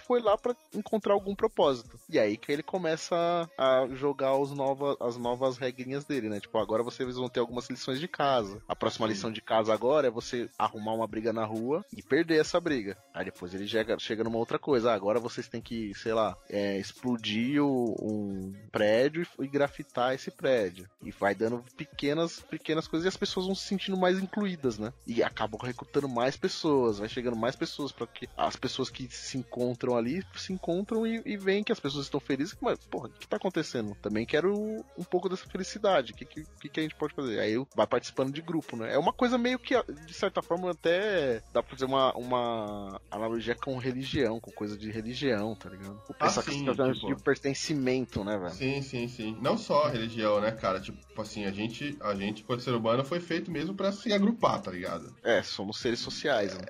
foi lá pra encontrar algum propósito. E aí que ele começa a jogar os nova, as novas regrinhas dele, né? Tipo, agora vocês vão ter algumas lições de casa. A próxima lição de casa agora é você arrumar uma briga na rua e perder essa briga. Aí depois ele chega, chega numa outra coisa. Ah, agora vocês têm que, sei lá, é, explodir o- um prédio e, e grafitar esse prédio. E vai dando pequenas, pequenas coisas e as pessoas vão se sentindo mais incluídas, né? E acabam recrutando mais pessoas, vai chegando mais pessoas para que as pessoas que se encontram ali se encontram e, e veem que as pessoas estão felizes. Mas, porra, o que tá acontecendo? Também quero um pouco dessa felicidade. O que, que, que a gente pode fazer? Aí vai participando de grupo, né? É uma coisa meio que, de certa forma, até dá pra fazer uma, uma analogia com religião, com coisa de religião, tá ligado? O Ah, sim, tipo- de pertencimento, né, velho? Sim, sim, sim. Não só a religião, né, cara? Tipo assim, a gente, a gente, quando ser humano, foi feito mesmo pra se agrupar, tá ligado? É, somos seres sociais, né?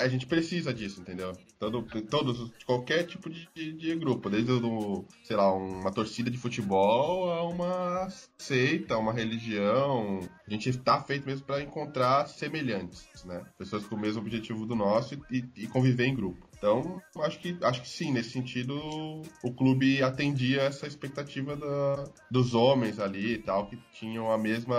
A gente precisa disso, entendeu? Todo, todos, qualquer tipo de, de, de grupo, desde o, sei lá, uma torcida de futebol a uma seita, uma religião. A gente está feito mesmo para encontrar semelhantes, né? Pessoas com o mesmo objetivo do nosso e, e conviver em grupo. Então, acho que, acho que sim, nesse sentido, o clube atendia essa expectativa da, dos homens ali e tal, que tinham a mesma,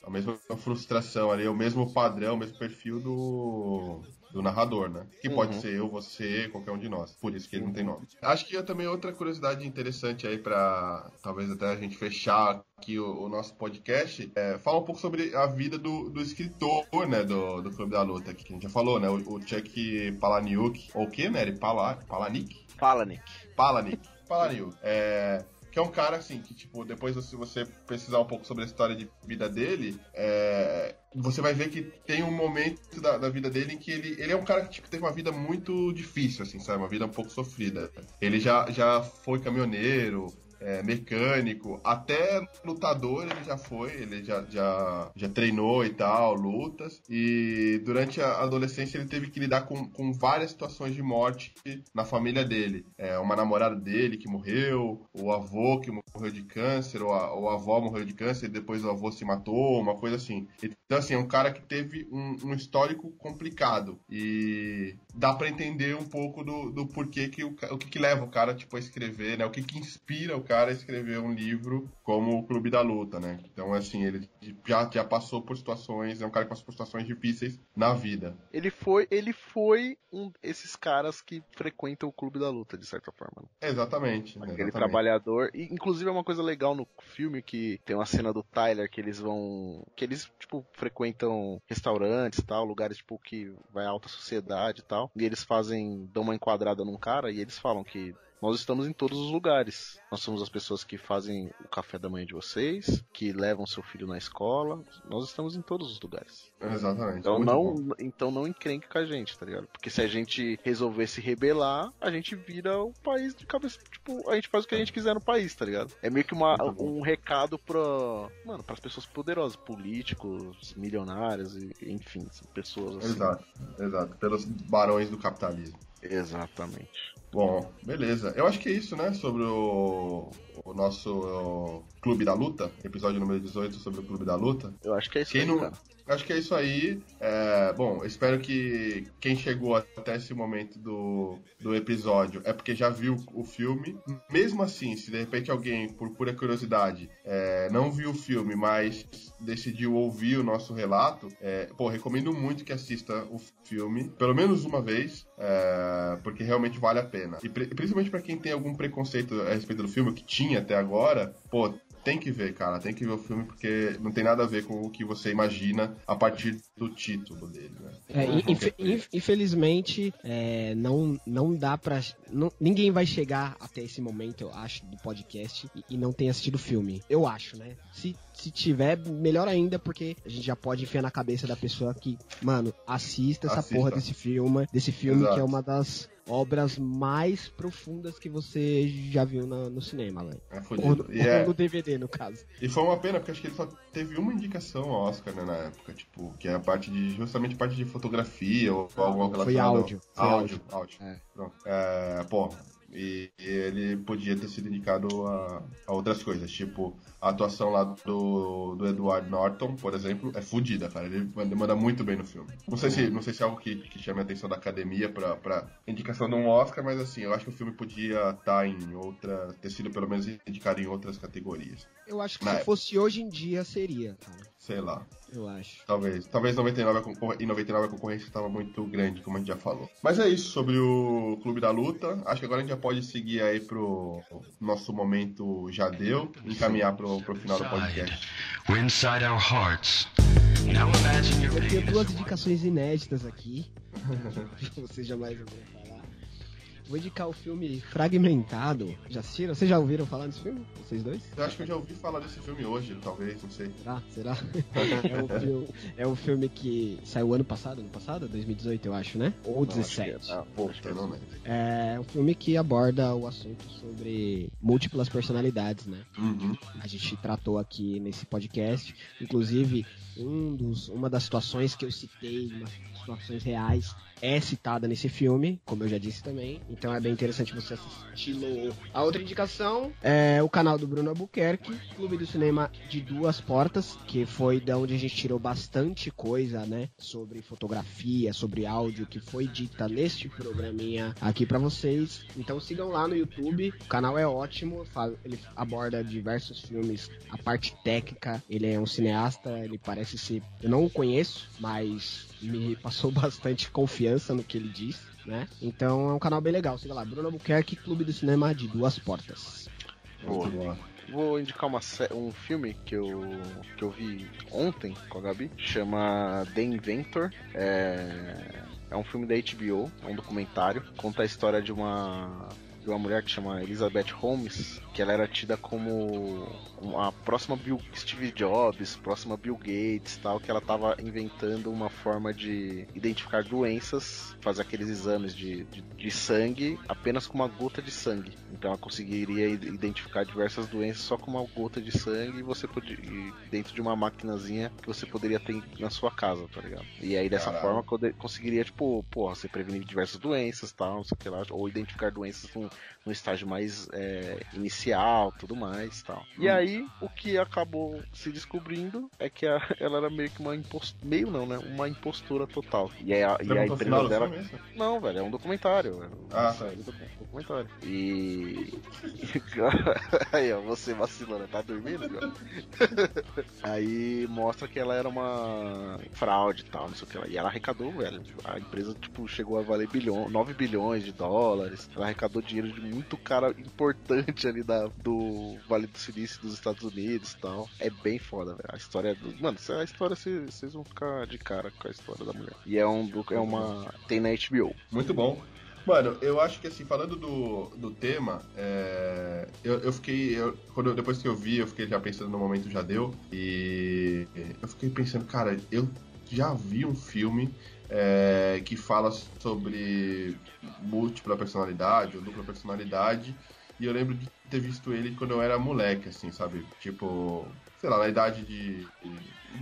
a mesma frustração ali, o mesmo padrão, o mesmo perfil do, do narrador, né? Que pode Uhum. ser eu, você, qualquer um de nós. Por isso que ele não tem nome. Acho que eu também outra curiosidade interessante aí pra talvez até a gente fechar aqui o, o nosso podcast, é, fala um pouco sobre a vida do, do escritor, né, do, do Clube da Luta, que a gente já falou, né? O, o Chuck Palahniuk, ou o que? Ele Pala, Palahniuk? Fala, Nick. Palahniuk. Palahniuk. É, que é um cara, assim, que, tipo, depois se você pesquisar um pouco sobre a história de vida dele, é, você vai ver que tem um momento da, da vida dele em que ele, ele é um cara que, tipo, teve uma vida muito difícil, assim, sabe? Uma vida um pouco sofrida. Ele já, já foi caminhoneiro, é, mecânico, até lutador ele já foi, ele já, já, já treinou e tal, lutas. E durante a adolescência ele teve que lidar com, com várias situações de morte na família dele. É, uma namorada dele que morreu, o avô que morreu de câncer, ou a, ou a avó morreu de câncer e depois o avô se matou, uma coisa assim. Então, assim, é um cara que teve um, um histórico complicado. E dá pra entender um pouco do, do porquê que o, o que, que leva o cara tipo, a escrever, né? O que, que inspira o cara a escrever um livro como o Clube da Luta, né? Então, assim, ele já, já passou por situações, é um cara que passou por situações difíceis na vida. Ele foi, ele foi um desses caras que frequentam o clube da luta, de certa forma. né? Exatamente. Aquele exatamente. trabalhador. E, inclusive é uma coisa legal no filme que tem uma cena do Tyler que eles vão. que eles, tipo, frequentam restaurantes tal, lugares, tipo, que vai alta sociedade e tal. E eles fazem. dão uma enquadrada num cara e eles falam que Nós estamos em todos os lugares. Nós somos as pessoas que fazem o café da manhã de vocês, que levam seu filho na escola. Nós estamos em todos os lugares. Exatamente. Então muito não, bom. então não encrenque com a gente, tá ligado? Porque se a gente resolver se rebelar, a gente vira o país de cabeça. Tipo, a gente faz o que a gente quiser no país, tá ligado? É meio que uma, um recado pra. Mano, pras pessoas poderosas, políticos, milionários, e, enfim, pessoas assim. Exato, exato. Pelos barões do capitalismo. Exatamente. Bom, beleza. Eu acho que é isso, né? Sobre o, o nosso o Clube da Luta, episódio número 18 sobre o Clube da Luta. Eu acho que é isso Quem aí, não-. Acho que é isso aí. É, bom, espero que quem chegou até esse momento do, do episódio é porque já viu o filme. Mesmo assim, se de repente alguém, por pura curiosidade, é, não viu o filme, mas decidiu ouvir o nosso relato, é, pô, recomendo muito que assista o filme, pelo menos uma vez, é, porque realmente vale a pena. E pri- principalmente pra quem tem algum preconceito a respeito do filme, que tinha até agora, pô, tem que ver, cara. Tem que ver o filme porque não tem nada a ver com o que você imagina a partir do título dele, né? É, in- infe- inf- infelizmente, é, não, não dá pra. não- ninguém vai chegar até esse momento, eu acho, do podcast e, e não tem assistido o filme. Eu acho, né? Se, se tiver, melhor ainda, porque a gente já pode enfiar na cabeça da pessoa que, mano, assista essa Assista. porra desse filme, desse filme Exato. que é uma das obras mais profundas que você já viu na- no cinema, velho. É Ou, E, ou no DVD, no caso. e foi uma pena, porque acho que ele só teve uma indicação ao Oscar, né, na época, tipo, que é a parte de. justamente a parte de fotografia ou algo Foi relacionado. áudio, foi áudio. áudio. É. Pronto. É, pô, e, e ele podia ter sido indicado a, a outras coisas, tipo, a atuação lá do, do Edward Norton, por exemplo, é fodida, cara. Ele manda, muito bem no filme. Não sei se, não sei se é algo que, que chame a atenção da academia pra, pra indicação de um Oscar, mas assim, eu acho que o filme podia estar em outra. ter sido pelo menos indicado em outras categorias. Eu acho que Na se época. fosse hoje em dia, seria, cara. Sei lá. Eu acho. Talvez. Talvez 99 a concor- em 99 a concorrência estava muito grande, como a gente já falou. Mas é isso sobre o Clube da Luta. Acho que agora a gente já pode seguir aí pro nosso momento já deu, encaminhar pro, pro final do podcast. We're inside our hearts. Now imagine you're Eu tenho duas indicações inéditas aqui. [LAUGHS] Vocês jamais falar. Vou indicar o filme Fragmentado. Já assistiram? Vocês já ouviram falar desse filme? Vocês dois? Eu acho que eu já ouvi falar desse filme hoje, talvez, não sei. Será? Será? É um, filme, é um filme que saiu ano passado, ano passado? 2018, eu acho, né? Ou Não, acho que é- 17. ah, Pô, que é não lembro. É um filme que aborda o assunto sobre múltiplas personalidades, né? Uhum. a gente tratou aqui nesse podcast. Inclusive, um dos, uma das situações que eu citei, umas situações reais, é citada nesse filme, como eu já disse também. Então é bem interessante você assisti-lo. A outra indicação é o canal do Bruno Albuquerque, Clube do Cinema de Duas Portas, que foi da onde a gente tirou bastante coisa, né? Sobre fotografia, sobre áudio, que foi dita neste programinha aqui pra vocês. Então sigam lá no YouTube, o canal é ótimo, ele aborda diversos filmes, a parte técnica, ele é um cineasta, ele parece ser. Eu não o conheço, mas me passou [LAUGHS] bastante confiança no que ele diz, né? Então é um canal bem legal, siga lá, Bruno Albuquerque, Clube do Cinema de Duas Portas. Boa. Vou indicar uma um filme que eu, que eu vi ontem com a Gabi, chama The Inventor. É, é um filme da HBO, é um documentário. Conta a história de uma, de uma mulher que chama Elizabeth Holmes, que ela era tida como a próxima Bill, Steve Jobs, próxima Bill Gates tal, que ela estava inventando uma forma de identificar doenças, fazer aqueles exames de, de, de sangue apenas com uma gota de sangue. Então ela conseguiria identificar diversas doenças só com uma gota de sangue e você podia e dentro de uma maquinazinha que você poderia ter na sua casa, tá ligado? E aí dessa Caralho. forma conseguiria tipo, porra, você prevenir diversas doenças, tal, não sei o que lá, ou identificar doenças num, num estágio mais é, inicial, tudo mais, tal. E aí o que acabou se descobrindo é que a- [LAUGHS] ela era meio que uma impostura, meio não, né? Uma impostura total. E, aí a, e a empresa dela é isso? não, velho, é um documentário. É um Ah, é um documentário. E. [LAUGHS] Aí, ó, você vacilando, tá dormindo, cara? [LAUGHS] Aí mostra que ela era uma fraude e tal, não sei o que lá. E ela arrecadou, velho. A empresa, tipo, chegou a valer bilhão, 9 bilhões de dólares. Ela arrecadou dinheiro de muito cara importante ali da, do Vale do Silício dos Estados Unidos e tal. É bem foda, velho. A história do. Mano, a história vocês vão ficar de cara com a história da mulher. E é um. É uma. Tem na HBO. Muito bom. Mano, eu acho que assim, falando do, do tema, é, eu, eu fiquei. eu- quando, depois que eu vi, eu fiquei já pensando no momento já deu. E eu fiquei pensando, cara, eu já vi um filme é, que fala sobre múltipla personalidade ou dupla personalidade. E eu lembro de ter visto ele quando eu era moleque, assim, sabe? Tipo, sei lá, na idade de.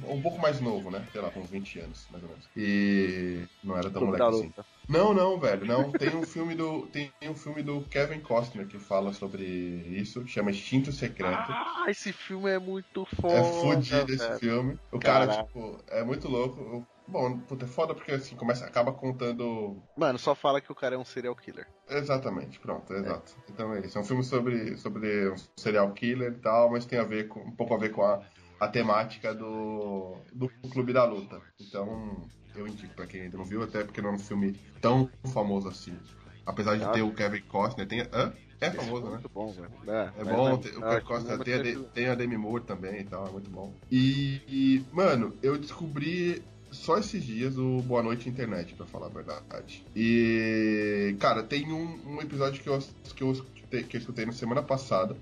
Um pouco mais novo, né? Sei lá, com uns 20 anos, mais ou menos. E não era tão Clube moleque assim. Não, não, velho, não. Tem um filme do tem um filme do Kevin Costner que fala sobre isso, chama Instinto Secreto. Ah, esse filme é muito foda. é fudido esse filme. O cara, Caraca. tipo, é muito louco. Bom, puta, é foda porque assim começa acaba contando Mano, só fala que o cara é um serial killer. exatamente, pronto, exato. Então é isso. É um filme sobre sobre um serial killer e tal, mas tem a ver com um pouco a ver com a, a temática do do Clube da Luta. Então, eu indico pra quem ainda não viu, até porque não é um filme tão famoso assim. Apesar de Ah. ter o Kevin Costner, tem. Hã? É Esse famoso, é né? Muito bom, velho. É, É bom, tem- o Kevin Costner tem a, tem a Demi Moore também e tal, é muito bom. E, e, mano, eu descobri só esses dias o Boa Noite Internet, pra falar a verdade. E, cara, tem um, um episódio que eu, que, eu escutei, que eu escutei na semana passada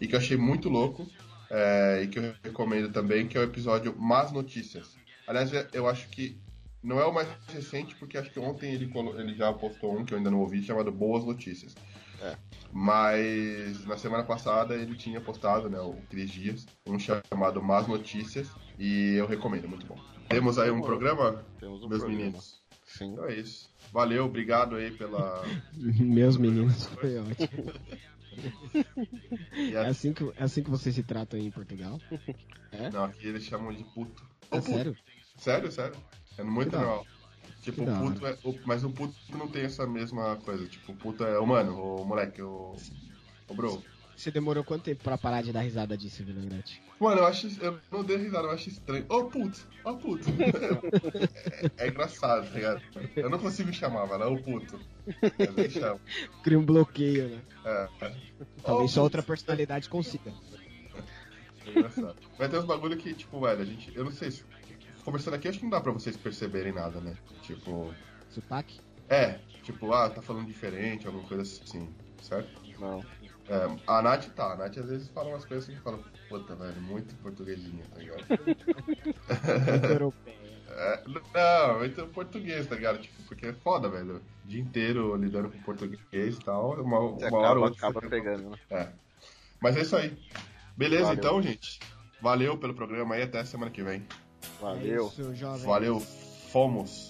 e que eu achei muito louco é, e que eu recomendo também, que é o episódio Más Notícias. Aliás, é- eu acho que não é o mais recente, porque acho que ontem ele, ele já postou um que eu ainda não ouvi, chamado Boas Notícias. Mas na semana passada ele tinha postado, né, o Cris Dias, um chamado Más Notícias, e eu recomendo, muito bom. Temos aí um programa, Temos um meus programa. meninos. Sim. Então é isso. Valeu, obrigado aí pela. [LAUGHS] Meus meninos, foi ótimo. [LAUGHS] É a- assim que, é assim que vocês se tratam aí em Portugal? Não, aqui eles chamam de puto. É puto. sério? Sério, sério. É muito normal. Tipo, o puto é. o- mas o puto não tem essa mesma coisa. Tipo, o puto é o mano, o moleque, o. O bro. Você demorou quanto tempo pra parar de dar risada disso, Vinagrete? Mano, eu acho. Eu não dei risada, eu acho estranho. Ô puto! Ô puto! é, é engraçado, tá ligado? Eu não consigo chamar, velho. É o puto. Eu chamo. Cria um bloqueio, né? É. é. Talvez Ô, só puto. outra personalidade consiga. É engraçado. Mas tem uns bagulho que, tipo, velho, a gente. Eu não sei se. Conversando aqui, acho que não dá pra vocês perceberem nada, né? Tipo. Sotaque? É, tipo, ah, tá falando diferente, alguma coisa assim, certo? Não. É, a Nath tá, a Nath às vezes fala umas coisas assim que fala, puta, velho, muito portuguesinha, tá ligado? Muito. [LAUGHS] É, não, muito português, tá ligado? Tipo, porque é foda, velho. O dia inteiro lidando com português e tal, uma, Você uma hora ou acaba, outra. acaba você- pegando, né? É. Mas é isso aí. Beleza, Valeu. então, gente. Valeu pelo programa aí, até semana que vem. Valeu. É isso. Valeu, fomos.